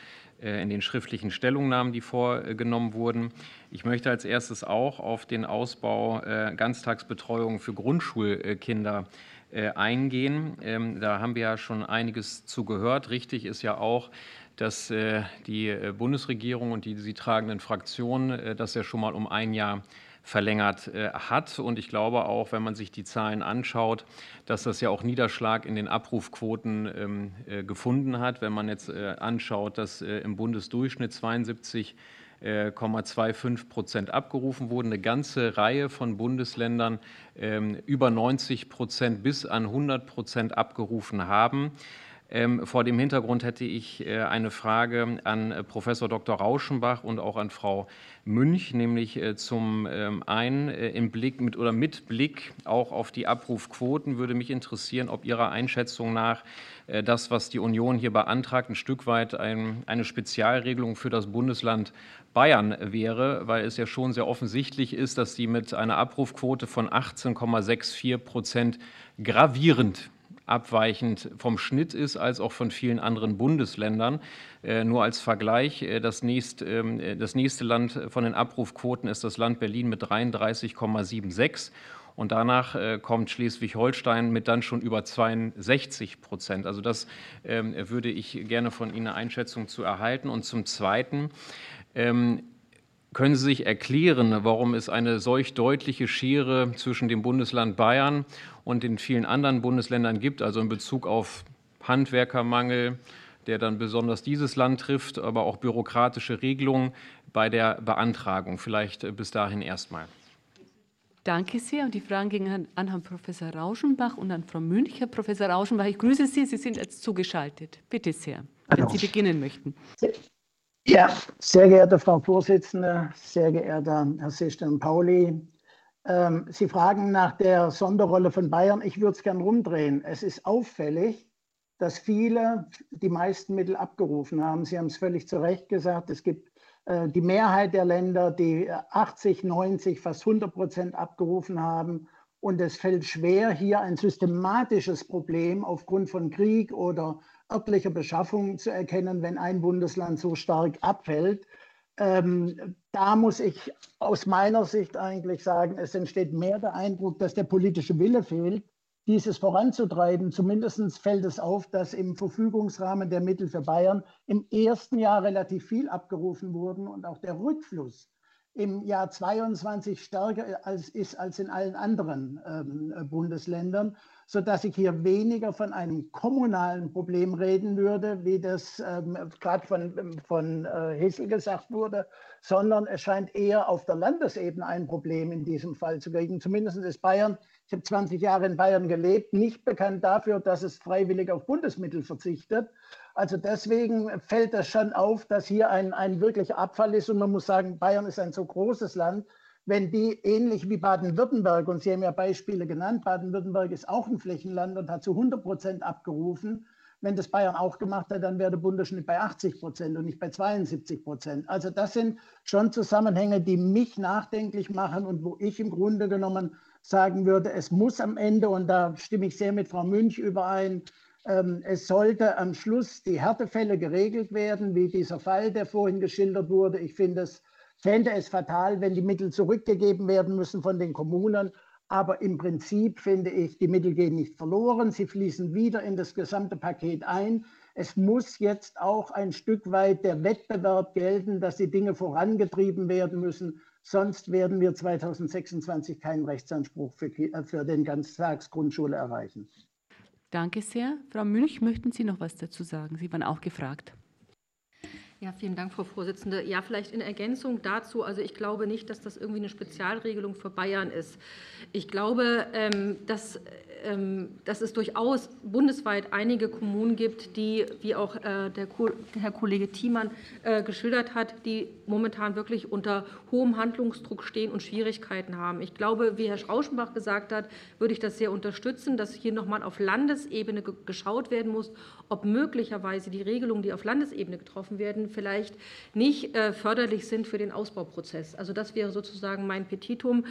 äh, in den schriftlichen Stellungnahmen, die vorgenommen wurden. Ich möchte als erstes auch auf den Ausbau äh, Ganztagsbetreuung für Grundschulkinder äh, eingehen. Ähm, da haben wir ja schon einiges zu gehört. Richtig ist ja auch, dass die Bundesregierung und die sie tragenden Fraktionen das ja schon mal um ein Jahr verlängert äh, hat. Und ich glaube auch, wenn man sich die Zahlen anschaut, dass das ja auch Niederschlag in den Abrufquoten ähm, äh, gefunden hat. Wenn man jetzt äh, anschaut, dass im Bundesdurchschnitt 72 0,25 Prozent abgerufen wurden. Eine ganze Reihe von Bundesländern ähm, über 90 Prozent bis an 100 Prozent abgerufen haben. Ähm, vor dem Hintergrund hätte ich äh, eine Frage an äh, Professor Dr. Rauschenbach und auch an Frau Münch, nämlich äh, zum ähm, einen im Blick mit oder mit Blick auch auf die Abrufquoten würde mich interessieren, ob Ihrer Einschätzung nach das, was die Union hier beantragt, ein Stück weit ein, eine Spezialregelung für das Bundesland Bayern wäre, weil es ja schon sehr offensichtlich ist, dass die mit einer Abrufquote von 18,64 Prozent gravierend abweichend vom Schnitt ist, als auch von vielen anderen Bundesländern. Äh, nur als Vergleich, äh, das, nächst, ähm, äh, das nächste Land von den Abrufquoten ist das Land Berlin mit 33,76 und danach kommt Schleswig-Holstein mit dann schon über 62 Prozent. Also das ähm, würde ich gerne von Ihnen eine Einschätzung zu erhalten. Und zum Zweiten, ähm, können Sie sich erklären, warum es eine solch deutliche Schere zwischen dem Bundesland Bayern und den vielen anderen Bundesländern gibt, also in Bezug auf Handwerkermangel, der dann besonders dieses Land trifft, aber auch bürokratische Regelungen bei der Beantragung? Vielleicht äh, bis dahin erstmal. Danke sehr. Und die Fragen gingen an Herrn Professor Rauschenbach und an Frau Münch. Herr Professor Rauschenbach, ich grüße Sie. Sie sind jetzt zugeschaltet. Bitte sehr, wenn Hallo. Sie beginnen möchten. Ja, sehr geehrte Frau Vorsitzende, sehr geehrter Herr Seesten Pauli. Ähm, Sie fragen nach der Sonderrolle von Bayern. Ich würde es gern rumdrehen. Es ist auffällig, dass viele die meisten Mittel abgerufen haben. Sie haben es völlig zu Recht gesagt. Es gibt äh, die Mehrheit der Länder, die 80, 90, fast 100 Prozent abgerufen haben. Und es fällt schwer, hier ein systematisches Problem aufgrund von Krieg oder örtlicher Beschaffung zu erkennen, wenn ein Bundesland so stark abfällt. Ähm, da muss ich aus meiner Sicht eigentlich sagen, es entsteht mehr der Eindruck, dass der politische Wille fehlt, dieses voranzutreiben. Zumindest fällt es auf, dass im Verfügungsrahmen der Mittel für Bayern im ersten Jahr relativ viel abgerufen wurden und auch der Rückfluss im Jahr 22 stärker als, ist als in allen anderen ähm, Bundesländern sodass ich hier weniger von einem kommunalen Problem reden würde, wie das ähm, gerade von, von äh, Hessel gesagt wurde, sondern es scheint eher auf der Landesebene ein Problem in diesem Fall zu kriegen. Zumindest ist Bayern, ich habe 20 Jahre in Bayern gelebt, nicht bekannt dafür, dass es freiwillig auf Bundesmittel verzichtet. Also deswegen fällt das schon auf, dass hier ein, ein wirklicher Abfall ist. Und man muss sagen, Bayern ist ein so großes Land, wenn die ähnlich wie Baden-Württemberg, und Sie haben ja Beispiele genannt, Baden-Württemberg ist auch ein Flächenland und hat zu 100 Prozent abgerufen. Wenn das Bayern auch gemacht hat, dann wäre der Bundesschnitt bei 80 Prozent und nicht bei 72 Prozent. Also das sind schon Zusammenhänge, die mich nachdenklich machen und wo ich im Grunde genommen sagen würde, es muss am Ende, und da stimme ich sehr mit Frau Münch überein, es sollte am Schluss die Härtefälle geregelt werden, wie dieser Fall, der vorhin geschildert wurde. Ich finde es fände es fatal, wenn die Mittel zurückgegeben werden müssen von den Kommunen. Aber im Prinzip finde ich, die Mittel gehen nicht verloren, sie fließen wieder in das gesamte Paket ein. Es muss jetzt auch ein Stück weit der Wettbewerb gelten, dass die Dinge vorangetrieben werden müssen. Sonst werden wir 2026 keinen Rechtsanspruch für, äh, für den Ganztagsgrundschule erreichen. Danke sehr. Frau Münch, möchten Sie noch was dazu sagen? Sie waren auch gefragt. Ja, vielen Dank, Frau Vorsitzende. Ja, vielleicht in Ergänzung dazu. Also ich glaube nicht, dass das irgendwie eine Spezialregelung für Bayern ist. Ich glaube, ähm, dass ähm, dass es durchaus bundesweit einige Kommunen gibt, die, wie auch äh, der Herr Kollege Thiemann äh, geschildert hat, die momentan wirklich unter hohem Handlungsdruck stehen und Schwierigkeiten haben. Ich glaube, wie Herr Schrauschenbach gesagt hat, würde ich das sehr unterstützen, dass hier nochmal auf Landesebene geschaut werden muss, ob möglicherweise die Regelungen, die auf Landesebene getroffen werden, vielleicht nicht äh, förderlich sind für den Ausbauprozess. Also das wäre sozusagen mein Petitum.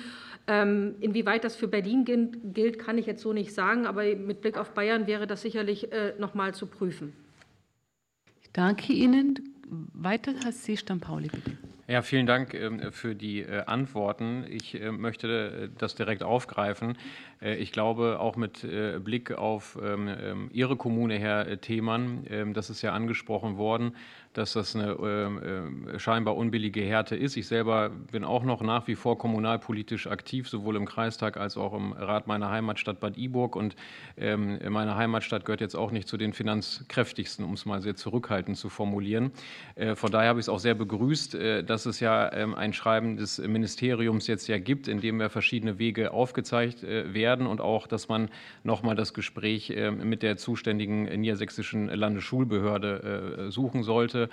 Ähm, inwieweit das für Berlin gilt, kann ich jetzt so nicht sagen, aber mit Blick auf Bayern wäre das sicherlich äh, noch mal zu prüfen. Ich danke Ihnen. Weiter Herr Seestamm-Pauli, bitte. Ja, vielen Dank ähm, für die äh, Antworten. Ich äh, möchte das direkt aufgreifen. Ich glaube, auch mit Blick auf ähm, ähm, Ihre Kommune, Herr Themann, das ist ja angesprochen worden, dass das eine äh, scheinbar unbillige Härte ist. Ich selber bin auch noch nach wie vor kommunalpolitisch aktiv, sowohl im Kreistag als auch im Rat meiner Heimatstadt Bad Iburg. Und ähm, meine Heimatstadt gehört jetzt auch nicht zu den finanzkräftigsten, um es mal sehr zurückhaltend zu formulieren. Äh, von daher habe ich es auch sehr begrüßt, äh, dass es ja ähm, ein Schreiben des Ministeriums jetzt ja gibt, in dem ja verschiedene Wege aufgezeigt äh, werden und auch, dass man nochmal das Gespräch ähm, mit der zuständigen niedersächsischen Landesschulbehörde suchen sollte.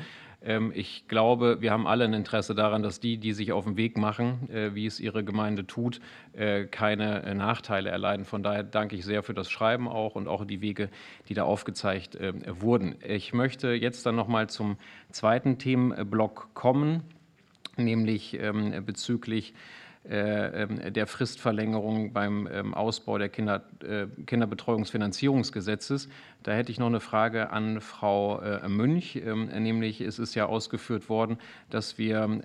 Ähm, ich glaube, wir haben alle ein Interesse daran, dass die, die sich auf den Weg machen, äh, wie es ihre Gemeinde tut, äh, keine äh, Nachteile erleiden. Von daher danke ich sehr für das Schreiben auch und auch die Wege, die da aufgezeigt wurden. Ich möchte jetzt dann noch mal zum zweiten Themenblock kommen, nämlich ähm, bezüglich ähm, der Fristverlängerung beim ähm, Ausbau der Kinder, äh, Kinderbetreuungsfinanzierungsgesetzes. Da hätte ich noch eine Frage an Frau äh, Münch, ähm, nämlich es ist ja ausgeführt worden, dass wir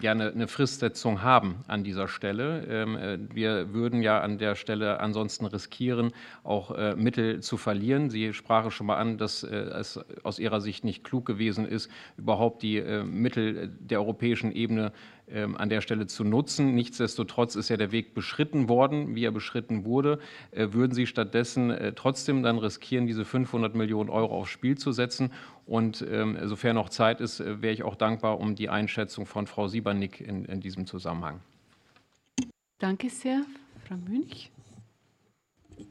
ja eine Fristsetzung haben an dieser Stelle. Wir würden ja an der Stelle ansonsten riskieren, auch Mittel zu verlieren. Sie sprachen schon mal an, dass es aus Ihrer Sicht nicht klug gewesen ist, überhaupt die Mittel der europäischen Ebene ähm, an der Stelle zu nutzen. Nichtsdestotrotz ist ja der Weg beschritten worden, wie er beschritten wurde. Äh, würden Sie stattdessen äh, trotzdem dann riskieren, diese 500 Millionen Euro aufs Spiel zu setzen? Und ähm, sofern noch Zeit ist, äh, wäre ich auch dankbar um die Einschätzung von Frau Siebernick in, in diesem Zusammenhang. Danke sehr. Frau Münch.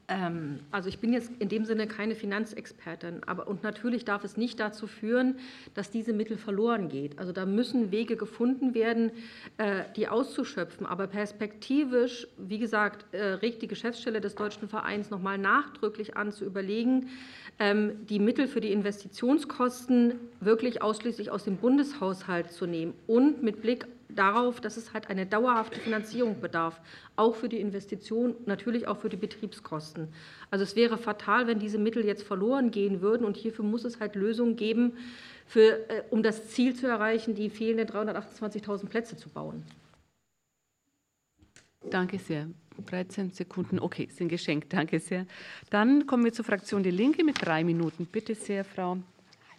Ähm, also ich bin jetzt in dem Sinne keine Finanzexpertin, aber und natürlich darf es nicht dazu führen, dass diese Mittel verloren geht. Also da müssen Wege gefunden werden, äh, die auszuschöpfen. Aber perspektivisch, wie gesagt, äh, regt die Geschäftsstelle des Deutschen Vereins nochmal nachdrücklich an, zu überlegen, ähm, die Mittel für die Investitionskosten wirklich ausschließlich aus dem Bundeshaushalt zu nehmen und mit Blick darauf, dass es halt eine dauerhafte Finanzierung bedarf, auch für die Investition, natürlich auch für die Betriebskosten. Also es wäre fatal, wenn diese Mittel jetzt verloren gehen würden und hierfür muss es halt Lösungen geben, für, äh, um das Ziel zu erreichen, die fehlenden 328.000 Plätze zu bauen. Danke sehr. 13 Sekunden, okay, sind geschenkt. Danke sehr. Dann kommen wir zur Fraktion Die Linke mit drei Minuten. Bitte sehr, Frau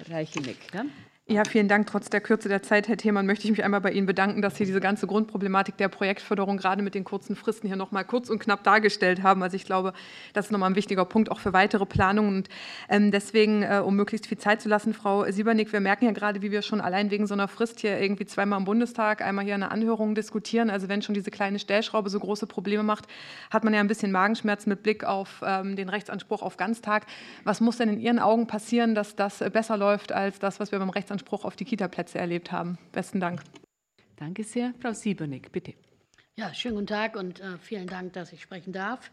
Reichelinek. Ja? Ja, vielen Dank. Trotz der Kürze der Zeit, Herr Themann, möchte ich mich einmal bei Ihnen bedanken, dass Sie diese ganze Grundproblematik der Projektförderung gerade mit den kurzen Fristen hier noch mal kurz und knapp dargestellt haben. Also ich glaube, das ist noch mal ein wichtiger Punkt auch für weitere Planungen. Und ähm, deswegen, äh, um möglichst viel Zeit zu lassen, Frau Siebernick, wir merken ja gerade, wie wir schon allein wegen so einer Frist hier irgendwie zweimal im Bundestag, einmal hier eine Anhörung diskutieren. Also wenn schon diese kleine Stellschraube so große Probleme macht, hat man ja ein bisschen Magenschmerzen mit Blick auf ähm, den Rechtsanspruch auf Ganztag. Was muss denn in Ihren Augen passieren, dass das äh, besser läuft als das, was wir beim Rechtsanspruch Anspruch auf die Kita-Plätze erlebt haben. Besten Dank. Danke sehr. Frau Siebernick, bitte. Ja, schönen guten Tag und äh, vielen Dank, dass ich sprechen darf.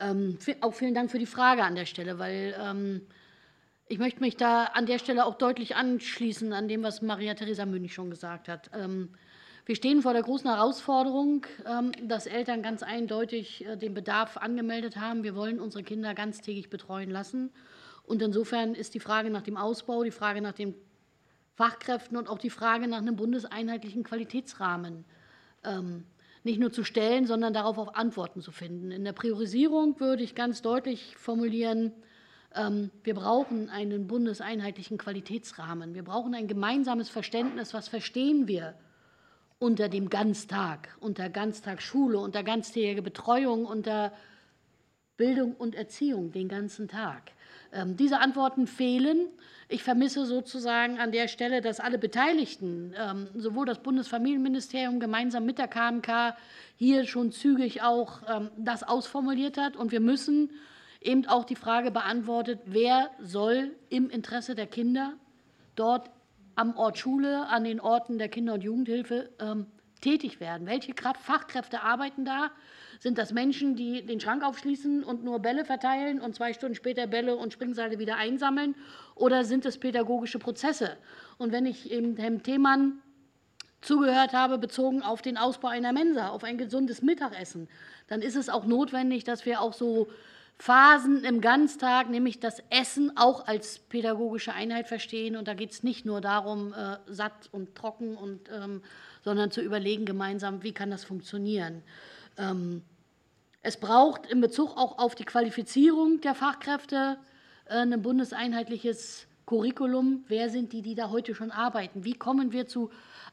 Ähm, auch vielen Dank für die Frage an der Stelle, weil ähm, ich möchte mich da an der Stelle auch deutlich anschließen an dem, was Maria-Theresa Münch schon gesagt hat. Ähm, wir stehen vor der großen Herausforderung, ähm, dass Eltern ganz eindeutig äh, den Bedarf angemeldet haben. Wir wollen unsere Kinder ganztägig betreuen lassen. Und insofern ist die Frage nach dem Ausbau, die Frage nach dem Fachkräften und auch die Frage nach einem bundeseinheitlichen Qualitätsrahmen ähm, nicht nur zu stellen, sondern darauf auch Antworten zu finden. In der Priorisierung würde ich ganz deutlich formulieren, ähm, wir brauchen einen bundeseinheitlichen Qualitätsrahmen. Wir brauchen ein gemeinsames Verständnis, was verstehen wir unter dem Ganztag, unter Ganztagsschule, unter ganztägige Betreuung, unter Bildung und Erziehung den ganzen Tag. Ähm, diese Antworten fehlen. Ich vermisse sozusagen an der Stelle, dass alle Beteiligten, ähm, sowohl das Bundesfamilienministerium gemeinsam mit der KMK, hier schon zügig auch ähm, das ausformuliert hat. Und wir müssen eben auch die Frage beantwortet, wer soll im Interesse der Kinder dort am Ort Schule, an den Orten der Kinder- und Jugendhilfe tätig werden. Welche Fachkräfte arbeiten da? Sind das Menschen, die den Schrank aufschließen und nur Bälle verteilen und zwei Stunden später Bälle und Springseile wieder einsammeln? Oder sind es pädagogische Prozesse? Und wenn ich eben Herrn Themann zugehört habe, bezogen auf den Ausbau einer Mensa, auf ein gesundes Mittagessen, dann ist es auch notwendig, dass wir auch so Phasen im Ganztag, nämlich das Essen auch als pädagogische Einheit verstehen. Und da geht es nicht nur darum, äh, satt und trocken, und, ähm, sondern zu überlegen gemeinsam, wie kann das funktionieren. Ähm, es braucht in Bezug auch auf die Qualifizierung der Fachkräfte äh, ein bundeseinheitliches Curriculum. Wer sind die, die da heute schon arbeiten? Wie kommen wir zu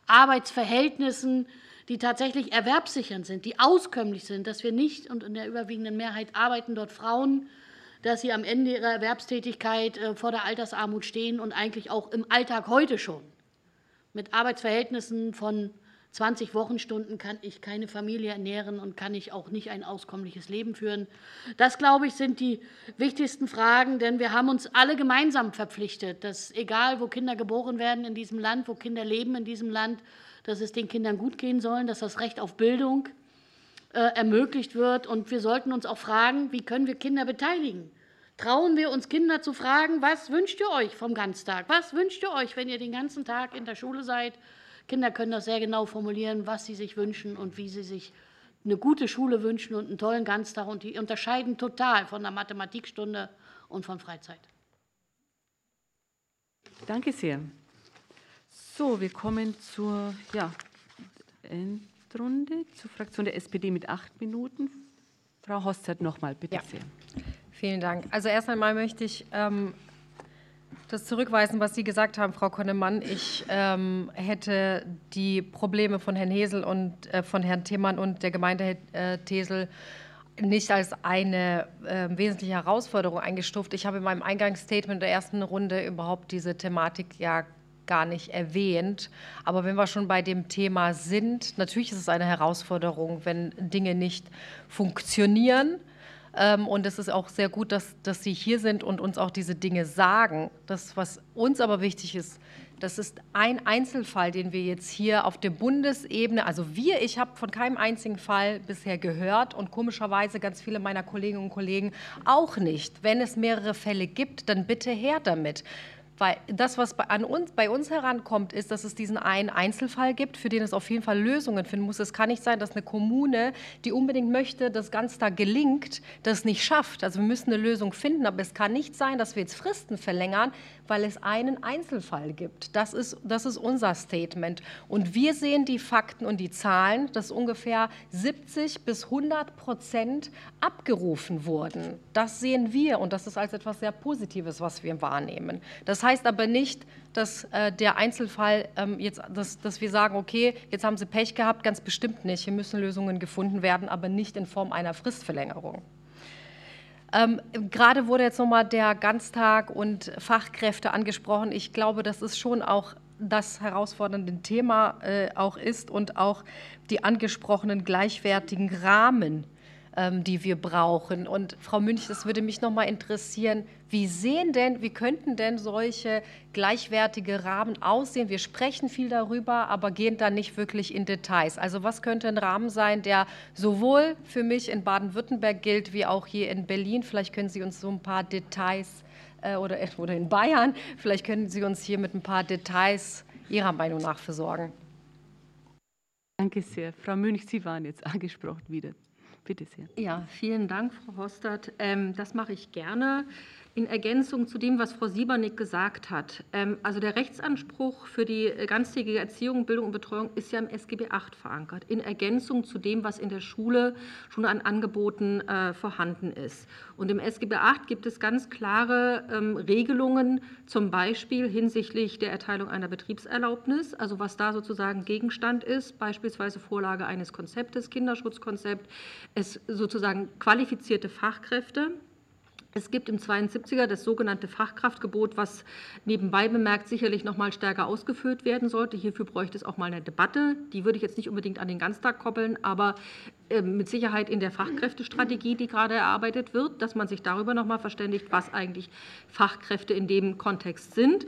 Arbeitsverhältnissen, die tatsächlich erwerbssichernd sind, die auskömmlich sind, dass wir nicht, und in der überwiegenden Mehrheit arbeiten dort Frauen, dass sie am Ende ihrer Erwerbstätigkeit äh, vor der Altersarmut stehen und eigentlich auch im Alltag heute schon Mit Arbeitsverhältnissen von 20 Wochenstunden kann ich keine Familie ernähren und kann ich auch nicht ein auskömmliches Leben führen. Das, glaube ich, sind die wichtigsten Fragen, denn wir haben uns alle gemeinsam verpflichtet, dass egal, wo Kinder geboren werden in diesem Land, wo Kinder leben in diesem Land, dass es den Kindern gut gehen soll, dass das Recht auf Bildung äh, ermöglicht wird. Und wir sollten uns auch fragen, wie können wir Kinder beteiligen? Trauen wir uns Kinder zu fragen, was wünscht ihr euch vom Ganztag? Was wünscht ihr euch, wenn ihr den ganzen Tag in der Schule seid? Kinder können das sehr genau formulieren, was sie sich wünschen und wie sie sich eine gute Schule wünschen und einen tollen Ganztag. Und die unterscheiden total von der Mathematikstunde und von Freizeit. Danke sehr. So, wir kommen zur ja, Endrunde, zur Fraktion der SPD mit acht Minuten. Frau Hostert nochmal, bitte ja. sehr. Vielen Dank. Also erst einmal möchte ich ähm, das zurückweisen, was Sie gesagt haben, Frau Konnemann. Ich ähm, hätte die Probleme von Herrn Hesel und äh, von Herrn Themann und der Gemeinde äh, Tesel nicht als eine äh, wesentliche Herausforderung eingestuft. Ich habe in meinem Eingangsstatement der ersten Runde überhaupt diese Thematik ja gar nicht erwähnt. Aber wenn wir schon bei dem Thema sind, natürlich ist es eine Herausforderung, wenn Dinge nicht funktionieren. Ähm, und es ist auch sehr gut, dass, dass Sie hier sind und uns auch diese Dinge sagen. Das, was uns aber wichtig ist, das ist ein Einzelfall, den wir jetzt hier auf der Bundesebene, also wir, ich habe von keinem einzigen Fall bisher gehört und komischerweise ganz viele meiner Kolleginnen und Kollegen auch nicht. Wenn es mehrere Fälle gibt, dann bitte her damit. Weil das, was bei, an uns, bei uns herankommt, ist, dass es diesen einen Einzelfall gibt, für den es auf jeden Fall Lösungen finden muss. Es kann nicht sein, dass eine Kommune, die unbedingt möchte, dass ganz da gelingt, das nicht schafft. Also wir müssen eine Lösung finden, aber es kann nicht sein, dass wir jetzt Fristen verlängern, weil es einen Einzelfall gibt. Das ist, das ist unser Statement. Und wir sehen die Fakten und die Zahlen, dass ungefähr 70 bis 100 Prozent abgerufen wurden. Das sehen wir und das ist als etwas sehr Positives, was wir wahrnehmen. Das heißt aber nicht, dass äh, der Einzelfall ähm, jetzt, dass, dass wir sagen, okay, jetzt haben Sie Pech gehabt, ganz bestimmt nicht. Hier müssen Lösungen gefunden werden, aber nicht in Form einer Fristverlängerung. Ähm, gerade wurde jetzt nochmal der Ganztag und Fachkräfte angesprochen. Ich glaube, das ist schon auch das herausfordernde Thema äh, auch ist und auch die angesprochenen gleichwertigen Rahmen ähm, die wir brauchen. Und Frau Münch, das würde mich noch mal interessieren, wie sehen denn, wie könnten denn solche gleichwertige Rahmen aussehen? Wir sprechen viel darüber, aber gehen dann nicht wirklich in Details. Also was könnte ein Rahmen sein, der sowohl für mich in Baden-Württemberg gilt, wie auch hier in Berlin? Vielleicht können Sie uns so ein paar Details äh, oder, <laughs> oder in Bayern, vielleicht können Sie uns hier mit ein paar Details Ihrer Meinung nach versorgen. Danke sehr. Frau Münch, Sie waren jetzt angesprochen wieder. Bitte sehr. Ja, vielen Dank, Frau Hostert. Ähm, das mache ich gerne. In Ergänzung zu dem, was Frau Siebernick gesagt hat, ähm, also der Rechtsanspruch für die ganztägige Erziehung, Bildung und Betreuung ist ja im SGB VIII verankert, in Ergänzung zu dem, was in der Schule schon an Angeboten äh, vorhanden ist. Und im SGB VIII gibt es ganz klare ähm, Regelungen, zum Beispiel hinsichtlich der Erteilung einer Betriebserlaubnis, also was da sozusagen Gegenstand ist, beispielsweise Vorlage eines Konzeptes, Kinderschutzkonzept, es sozusagen qualifizierte Fachkräfte es gibt im 72er das sogenannte Fachkraftgebot, was nebenbei bemerkt sicherlich noch mal stärker ausgeführt werden sollte. Hierfür bräuchte es auch mal eine Debatte. Die würde ich jetzt nicht unbedingt an den Ganztag koppeln, aber ähm, mit Sicherheit in der Fachkräftestrategie, die gerade erarbeitet wird, dass man sich darüber noch mal verständigt, was eigentlich Fachkräfte in dem Kontext sind.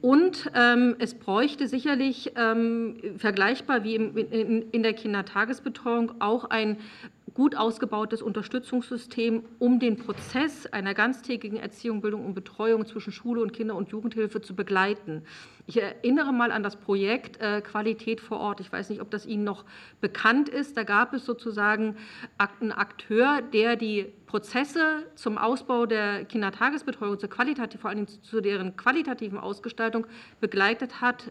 Und ähm, es bräuchte sicherlich ähm, vergleichbar wie im, in, in, der Kindertagesbetreuung auch ein gut ausgebautes Unterstützungssystem, um den Prozess einer ganztägigen Erziehung, Bildung und Betreuung zwischen Schule und Kinder- und Jugendhilfe zu begleiten. Ich erinnere mal an das Projekt äh, Qualität vor Ort. Ich weiß nicht, ob das Ihnen noch bekannt ist. Da gab es sozusagen einen Akteur, der die Prozesse zum Ausbau der Kindertagesbetreuung, zur qualitativ, vor allem zu deren qualitativen Ausgestaltung begleitet hat.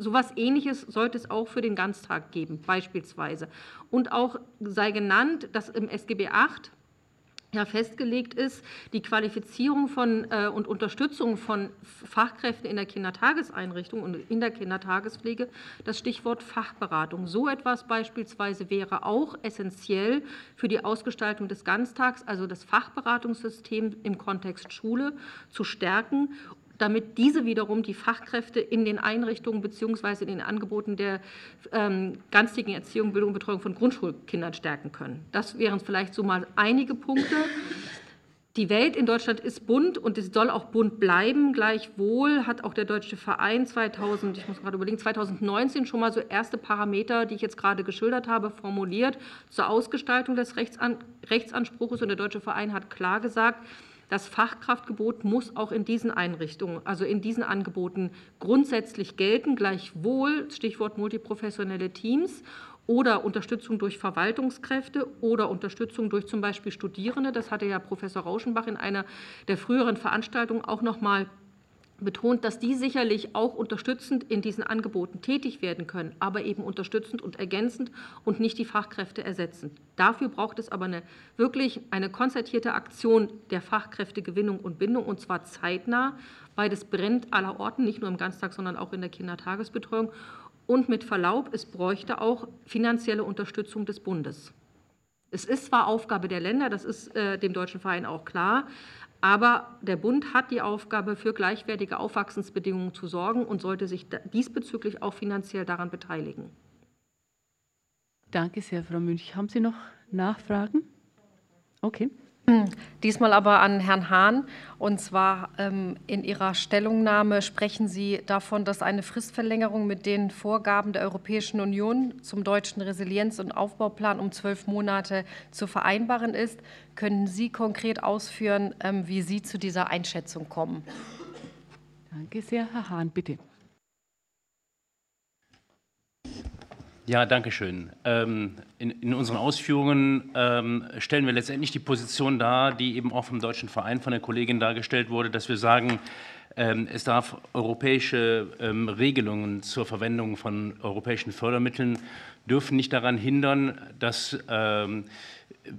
So etwas Ähnliches sollte es auch für den Ganztag geben, beispielsweise. Und auch sei genannt, dass im SGB VIII ja festgelegt ist, die Qualifizierung von äh, und Unterstützung von Fachkräften in der Kindertageseinrichtung und in der Kindertagespflege das Stichwort Fachberatung. So etwas beispielsweise wäre auch essentiell für die Ausgestaltung des Ganztags, also das Fachberatungssystem im Kontext Schule zu stärken damit diese wiederum die Fachkräfte in den Einrichtungen bzw. in den Angeboten der ähm, ganztägigen Erziehung, Bildung und Betreuung von Grundschulkindern stärken können. Das wären vielleicht so mal einige Punkte. Die Welt in Deutschland ist bunt und es soll auch bunt bleiben. Gleichwohl hat auch der Deutsche Verein 2000, ich muss gerade überlegen, 2019 schon mal so erste Parameter, die ich jetzt gerade geschildert habe, formuliert zur Ausgestaltung des Rechtsan Rechtsanspruchs. Und der Deutsche Verein hat klar gesagt, das Fachkraftgebot muss auch in diesen Einrichtungen, also in diesen Angeboten grundsätzlich gelten. Gleichwohl, Stichwort multiprofessionelle Teams oder Unterstützung durch Verwaltungskräfte oder Unterstützung durch zum Beispiel Studierende. Das hatte ja Professor Rauschenbach in einer der früheren Veranstaltungen auch noch mal betont, dass die sicherlich auch unterstützend in diesen Angeboten tätig werden können, aber eben unterstützend und ergänzend und nicht die Fachkräfte ersetzend. Dafür braucht es aber eine, wirklich eine konzertierte Aktion der Fachkräftegewinnung und Bindung und zwar zeitnah, weil das brennt aller Orten, nicht nur im Ganztag, sondern auch in der Kindertagesbetreuung. Und mit Verlaub, es bräuchte auch finanzielle Unterstützung des Bundes. Es ist zwar Aufgabe der Länder, das ist äh, dem Deutschen Verein auch klar, aber der Bund hat die Aufgabe, für gleichwertige Aufwachsensbedingungen zu sorgen und sollte sich diesbezüglich auch finanziell daran beteiligen. Danke sehr, Frau Münch. Haben Sie noch Nachfragen? Okay. <clears throat> Diesmal aber an Herrn Hahn. Und zwar ähm, in Ihrer Stellungnahme sprechen Sie davon, dass eine Fristverlängerung mit den Vorgaben der Europäischen Union zum deutschen Resilienz- und Aufbauplan um zwölf Monate zu vereinbaren ist. Können Sie konkret ausführen, ähm, wie Sie zu dieser Einschätzung kommen? Danke sehr. Herr Hahn, bitte. Ja, danke schön. Ähm, in, in, unseren Ausführungen ähm, stellen wir letztendlich die Position dar, die eben auch vom Deutschen Verein von der Kollegin dargestellt wurde, dass wir sagen, ähm, es darf europäische ähm, Regelungen zur Verwendung von europäischen Fördermitteln dürfen nicht daran hindern, dass ähm,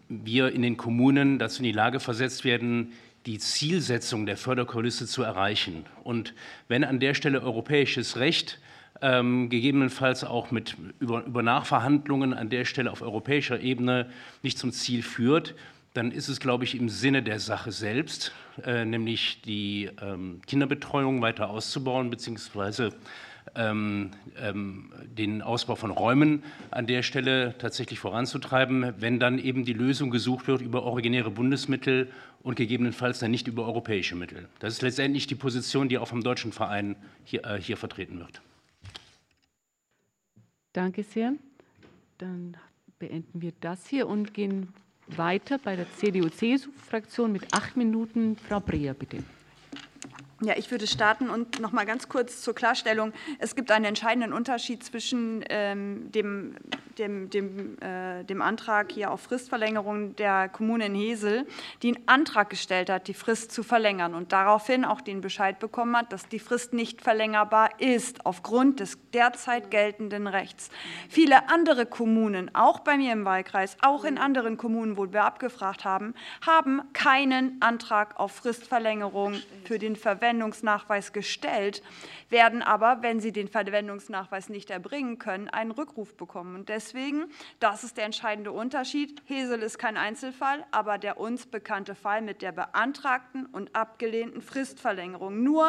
wir in den Kommunen dazu in die Lage versetzt werden, die Zielsetzung der Förderkulisse zu erreichen. Und wenn an der Stelle europäisches Recht ähm, gegebenenfalls auch mit über, über Nachverhandlungen an der Stelle auf europäischer Ebene nicht zum Ziel führt, dann ist es, glaube ich, im Sinne der Sache selbst, äh, nämlich die ähm, Kinderbetreuung weiter auszubauen, beziehungsweise ähm, ähm, den Ausbau von Räumen an der Stelle tatsächlich voranzutreiben, wenn dann eben die Lösung gesucht wird über originäre Bundesmittel und gegebenenfalls dann nicht über europäische Mittel. Das ist letztendlich die Position, die auch vom deutschen Verein hier, äh, hier vertreten wird. Danke sehr. Dann beenden wir das hier und gehen weiter bei der CDU-CSU-Fraktion mit acht Minuten. Frau Breer, bitte. Ja, ich würde starten und noch mal ganz kurz zur Klarstellung. Es gibt einen entscheidenden Unterschied zwischen ähm, dem, dem, dem, äh, dem Antrag hier auf Fristverlängerung der Kommune in Hesel, die einen Antrag gestellt hat, die Frist zu verlängern und daraufhin auch den Bescheid bekommen hat, dass die Frist nicht verlängerbar ist aufgrund des derzeit geltenden Rechts. Viele andere Kommunen, auch bei mir im Wahlkreis, auch in anderen Kommunen, wo wir abgefragt haben, haben keinen Antrag auf Fristverlängerung für den Verwendung Verwendungsnachweis gestellt, werden aber, wenn sie den Verwendungsnachweis nicht erbringen können, einen Rückruf bekommen. Und deswegen, das ist der entscheidende Unterschied. Hesel ist kein Einzelfall, aber der uns bekannte Fall mit der beantragten und abgelehnten Fristverlängerung. Nur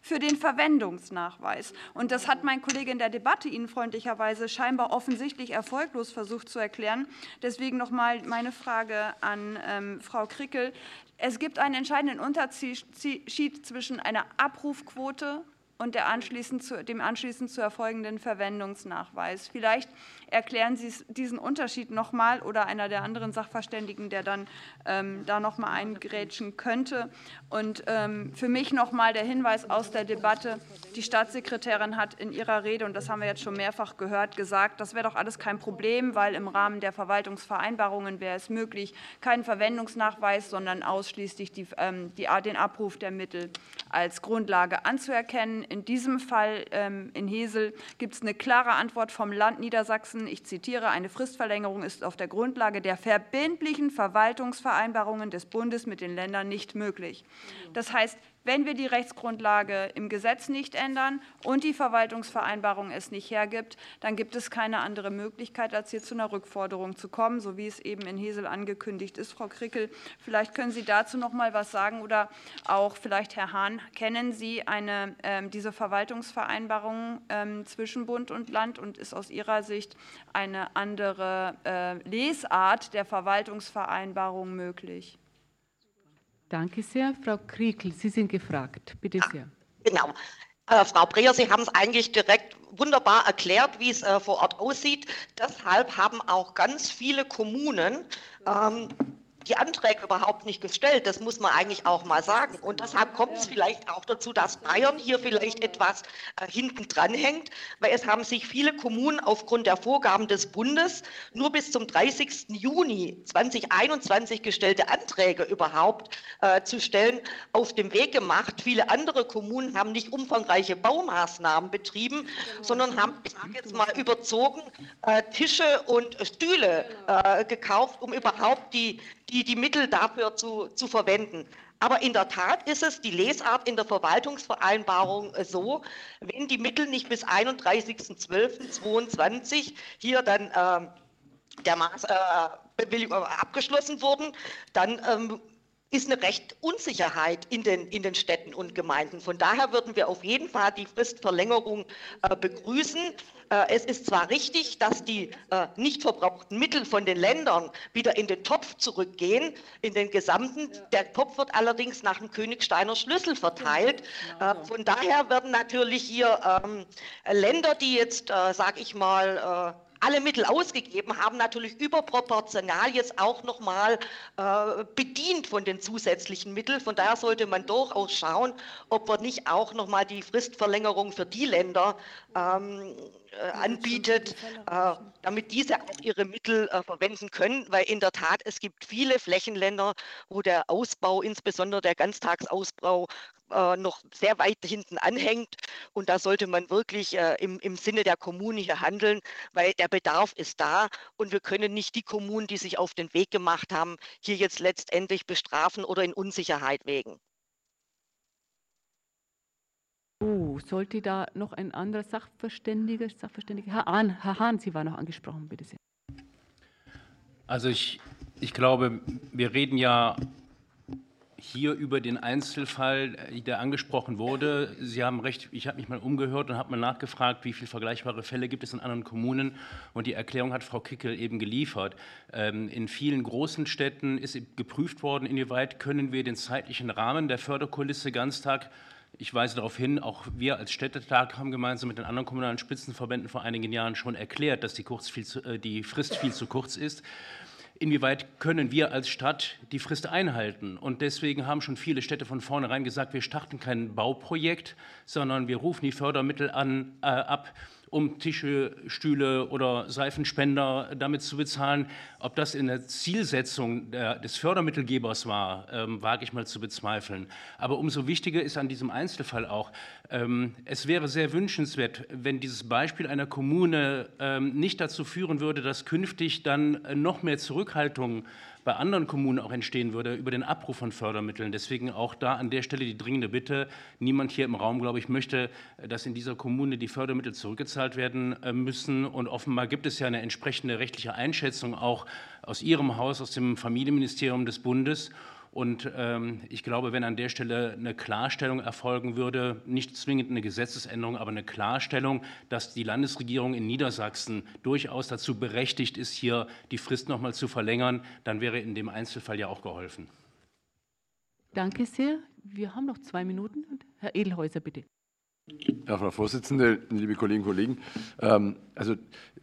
für den Verwendungsnachweis. Und das hat mein Kollege in der Debatte Ihnen freundlicherweise scheinbar offensichtlich erfolglos versucht zu erklären. Deswegen noch mal meine Frage an ähm, Frau Krickel. Es gibt einen entscheidenden Unterschied zwischen einer Abrufquote und anschließend zu, dem anschließend zu erfolgenden Verwendungsnachweis. Vielleicht erklären Sie diesen Unterschied noch mal oder einer der anderen Sachverständigen, der dann ähm, da noch mal eingrätschen könnte. Und ähm, für mich noch mal der Hinweis aus der Debatte: Die Staatssekretärin hat in ihrer Rede und das haben wir jetzt schon mehrfach gehört gesagt, das wäre doch alles kein Problem, weil im Rahmen der Verwaltungsvereinbarungen wäre es möglich, keinen Verwendungsnachweis, sondern ausschließlich die, ähm, die, den Abruf der Mittel als Grundlage anzuerkennen in diesem Fall ähm, in Hesel gibt es eine klare Antwort vom Land Niedersachsen. Ich zitiere, eine Fristverlängerung ist auf der Grundlage der verbindlichen Verwaltungsvereinbarungen des Bundes mit den Ländern nicht möglich. Das heißt, wenn wir die Rechtsgrundlage im Gesetz nicht ändern und die Verwaltungsvereinbarung es nicht hergibt, dann gibt es keine andere Möglichkeit, als hier zu einer Rückforderung zu kommen, so wie es eben in Hesel angekündigt ist. Frau Krickel, vielleicht können Sie dazu noch mal was sagen oder auch vielleicht Herr Hahn, kennen Sie eine, äh, diese Verwaltungsvereinbarung äh, zwischen Bund und Land und ist aus Ihrer Sicht eine andere äh, Lesart der Verwaltungsvereinbarung möglich? Danke sehr. Frau Kriekel, Sie sind gefragt. Bitte sehr. Genau. Äh, Frau Breer, Sie haben es eigentlich direkt wunderbar erklärt, wie es äh, vor Ort aussieht. Deshalb haben auch ganz viele Kommunen ähm, die Anträge überhaupt nicht gestellt. Das muss man eigentlich auch mal sagen. Und deshalb kommt es vielleicht auch dazu, dass Bayern hier vielleicht etwas äh, hinten dran hängt, weil es haben sich viele Kommunen aufgrund der Vorgaben des Bundes nur bis zum 30. Juni 2021 gestellte Anträge überhaupt äh, zu stellen, auf dem Weg gemacht. Viele andere Kommunen haben nicht umfangreiche Baumaßnahmen betrieben, sondern haben, ich sage jetzt mal, überzogen äh, Tische und Stühle äh, gekauft, um überhaupt die die, die Mittel dafür zu, zu verwenden. Aber in der Tat ist es die Lesart in der Verwaltungsvereinbarung äh, so, wenn die Mittel nicht bis 31.12.22 hier dann äh, der Maß, äh, abgeschlossen wurden, dann ähm, ist eine recht Unsicherheit in den, in den Städten und Gemeinden. Von daher würden wir auf jeden Fall die Fristverlängerung äh, begrüßen. Äh, es ist zwar richtig, dass die äh, nicht verbrauchten Mittel von den Ländern wieder in den Topf zurückgehen, in den gesamten. Der Topf wird allerdings nach dem Königsteiner Schlüssel verteilt. Äh, von daher werden natürlich hier ähm, Länder, die jetzt, sage ich mal, alle Mittel ausgegeben haben, natürlich überproportional jetzt auch nochmal äh, bedient von den zusätzlichen Mitteln. Von daher sollte man durchaus schauen, ob wir nicht auch nochmal die Fristverlängerung für die Länder ähm, äh, anbietet, äh, damit diese auch ihre Mittel äh, verwenden können, weil in der Tat es gibt viele Flächenländer, wo der Ausbau, insbesondere der Ganztagsausbau, äh, noch sehr weit hinten anhängt. Und da sollte man wirklich äh, im, im Sinne der Kommune hier handeln, weil der Bedarf ist da und wir können nicht die Kommunen, die sich auf den Weg gemacht haben, hier jetzt letztendlich bestrafen oder in Unsicherheit wägen. Oh, sollte da noch ein anderer Sachverständiger, Sachverständiger, Herr Hahn, Herr Hahn, Sie waren noch angesprochen, bitte sehr. Also ich, ich glaube, wir reden ja hier über den Einzelfall, äh, der angesprochen wurde. Sie haben recht, ich habe mich mal umgehört und habe mal nachgefragt, wie viele vergleichbare Fälle gibt es in anderen Kommunen. Und die Erklärung hat Frau Kickel eben geliefert. Ähm, in vielen großen Städten ist geprüft worden, inwieweit können wir den zeitlichen Rahmen der Förderkulisse Ganztag ich weise darauf hin, auch wir als Städtetag haben gemeinsam mit den anderen kommunalen Spitzenverbänden vor einigen Jahren schon erklärt, dass die, zu, äh, die Frist viel zu kurz ist inwieweit können wir als Stadt die Frist einhalten. Und deswegen haben schon viele Städte von vornherein gesagt, wir starten kein Bauprojekt, sondern wir rufen die Fördermittel an, äh, ab um Tische, Stühle oder Seifenspender damit zu bezahlen. Ob das in der Zielsetzung der, des Fördermittelgebers war, ähm, wage ich mal zu bezweifeln. Aber umso wichtiger ist an diesem Einzelfall auch, ähm, es wäre sehr wünschenswert, wenn dieses Beispiel einer Kommune ähm, nicht dazu führen würde, dass künftig dann noch mehr Zurückhaltung bei anderen Kommunen auch entstehen würde über den Abruf von Fördermitteln. Deswegen auch da an der Stelle die dringende Bitte. Niemand hier im Raum, glaube ich, möchte, dass in dieser Kommune die Fördermittel zurückgezahlt werden äh, müssen. Und offenbar gibt es ja eine entsprechende rechtliche Einschätzung auch aus Ihrem Haus, aus dem Familienministerium des Bundes. Und ähm, ich glaube, wenn an der Stelle eine Klarstellung erfolgen würde, nicht zwingend eine Gesetzesänderung, aber eine Klarstellung, dass die Landesregierung in Niedersachsen durchaus dazu berechtigt ist, hier die Frist noch mal zu verlängern, dann wäre in dem Einzelfall ja auch geholfen. Danke sehr. Wir haben noch zwei Minuten. Herr Edelhäuser, bitte. Ja, Frau Vorsitzende, liebe Kolleginnen und Kollegen, ähm, also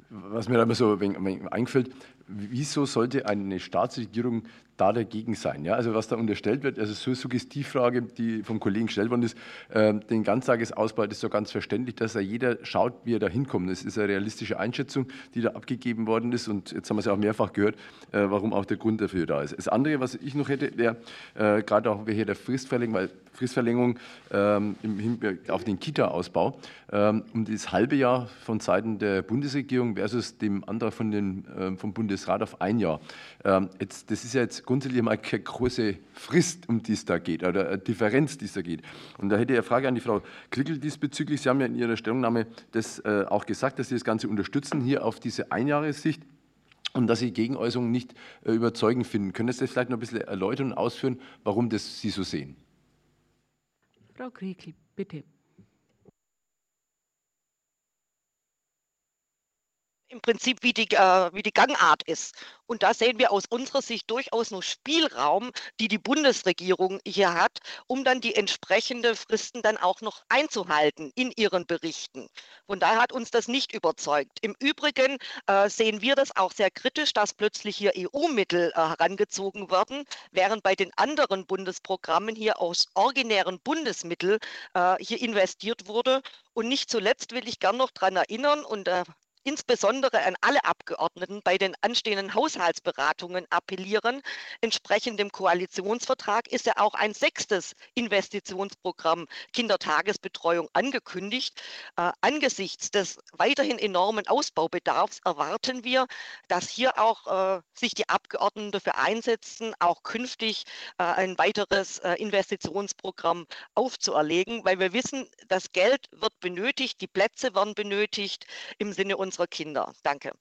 was mir da immer so ein wenig eingefällt, wieso sollte eine Staatsregierung da dagegen sein. Ja, also was da unterstellt wird, also so Suggestivfrage, die vom Kollegen gestellt worden ist, äh, den Ganztagesausbau, das ist so ganz verständlich, dass da jeder schaut, wie er da hinkommt. Das ist eine realistische Einschätzung, die da abgegeben worden ist und jetzt haben wir es ja auch mehrfach gehört, äh, warum auch der Grund dafür da ist. Das andere, was ich noch hätte, wäre äh, gerade auch hier der Fristverlängerung, weil Fristverlängerung ähm, im Hinblick auf den Kita-Ausbau ähm, um das halbe Jahr von Seiten der Bundesregierung versus dem Antrag von den, äh, vom Bundesrat auf ein Jahr. Ähm, jetzt, das ist ja jetzt grundsätzlich mal keine große Frist, um die es da geht, oder eine Differenz, die es da geht. Und da hätte ich eine Frage an die Frau Krickel diesbezüglich. Sie haben ja in Ihrer Stellungnahme das äh, auch gesagt, dass Sie das Ganze unterstützen, hier auf diese Einjahressicht und dass Sie Gegenäußerungen nicht äh, überzeugend finden. Können Sie das vielleicht noch ein bisschen erläutern und ausführen, warum das Sie so sehen? Frau Kriegel, bitte. Im Prinzip wie die, äh, wie die Gangart ist. Und da sehen wir aus unserer Sicht durchaus noch Spielraum, die die Bundesregierung hier hat, um dann die entsprechenden Fristen dann auch noch einzuhalten in ihren Berichten. Von daher hat uns das nicht überzeugt. Im Übrigen äh, sehen wir das auch sehr kritisch, dass plötzlich hier EU-Mittel äh, herangezogen werden, während bei den anderen Bundesprogrammen hier aus originären Bundesmitteln äh, hier investiert wurde. Und nicht zuletzt will ich gern noch daran erinnern, und äh, insbesondere an alle Abgeordneten bei den anstehenden Haushaltsberatungen appellieren. Entsprechend dem Koalitionsvertrag ist ja auch ein sechstes Investitionsprogramm Kindertagesbetreuung angekündigt. Äh, angesichts des weiterhin enormen Ausbaubedarfs erwarten wir, dass hier auch äh, sich die Abgeordneten dafür einsetzen, auch künftig äh, ein weiteres äh, Investitionsprogramm aufzuerlegen, weil wir wissen, das Geld wird benötigt, die Plätze werden benötigt im Sinne unserer unserer Kinder. Danke.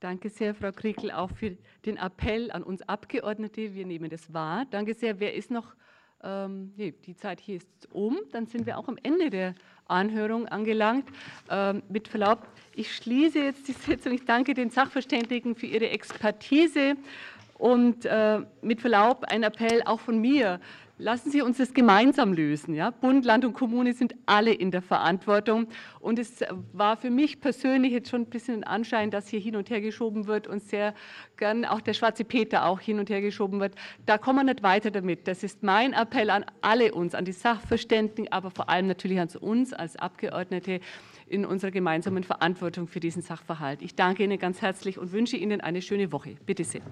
Danke sehr, Frau Kriekel, auch für den Appell an uns Abgeordnete. Wir nehmen das wahr. Danke sehr. Wer ist noch? Ähm, nee, die Zeit hier ist um. Dann sind wir auch am Ende der Anhörung angelangt. Ähm, mit Verlaub, ich schließe jetzt die <laughs> Sitzung. Ich danke den Sachverständigen für ihre Expertise und äh, mit Verlaub ein Appell auch von mir. Lassen Sie uns das gemeinsam lösen. Ja? Bund, Land und Kommune sind alle in der Verantwortung. Und es war für mich persönlich jetzt schon ein bisschen ein Anschein, dass hier hin und her geschoben wird und sehr gern auch der schwarze Peter auch hin und her geschoben wird. Da kommen wir nicht weiter damit. Das ist mein Appell an alle uns, an die Sachverständigen, aber vor allem natürlich an uns als Abgeordnete in unserer gemeinsamen Verantwortung für diesen Sachverhalt. Ich danke Ihnen ganz herzlich und wünsche Ihnen eine schöne Woche. Bitte sehr.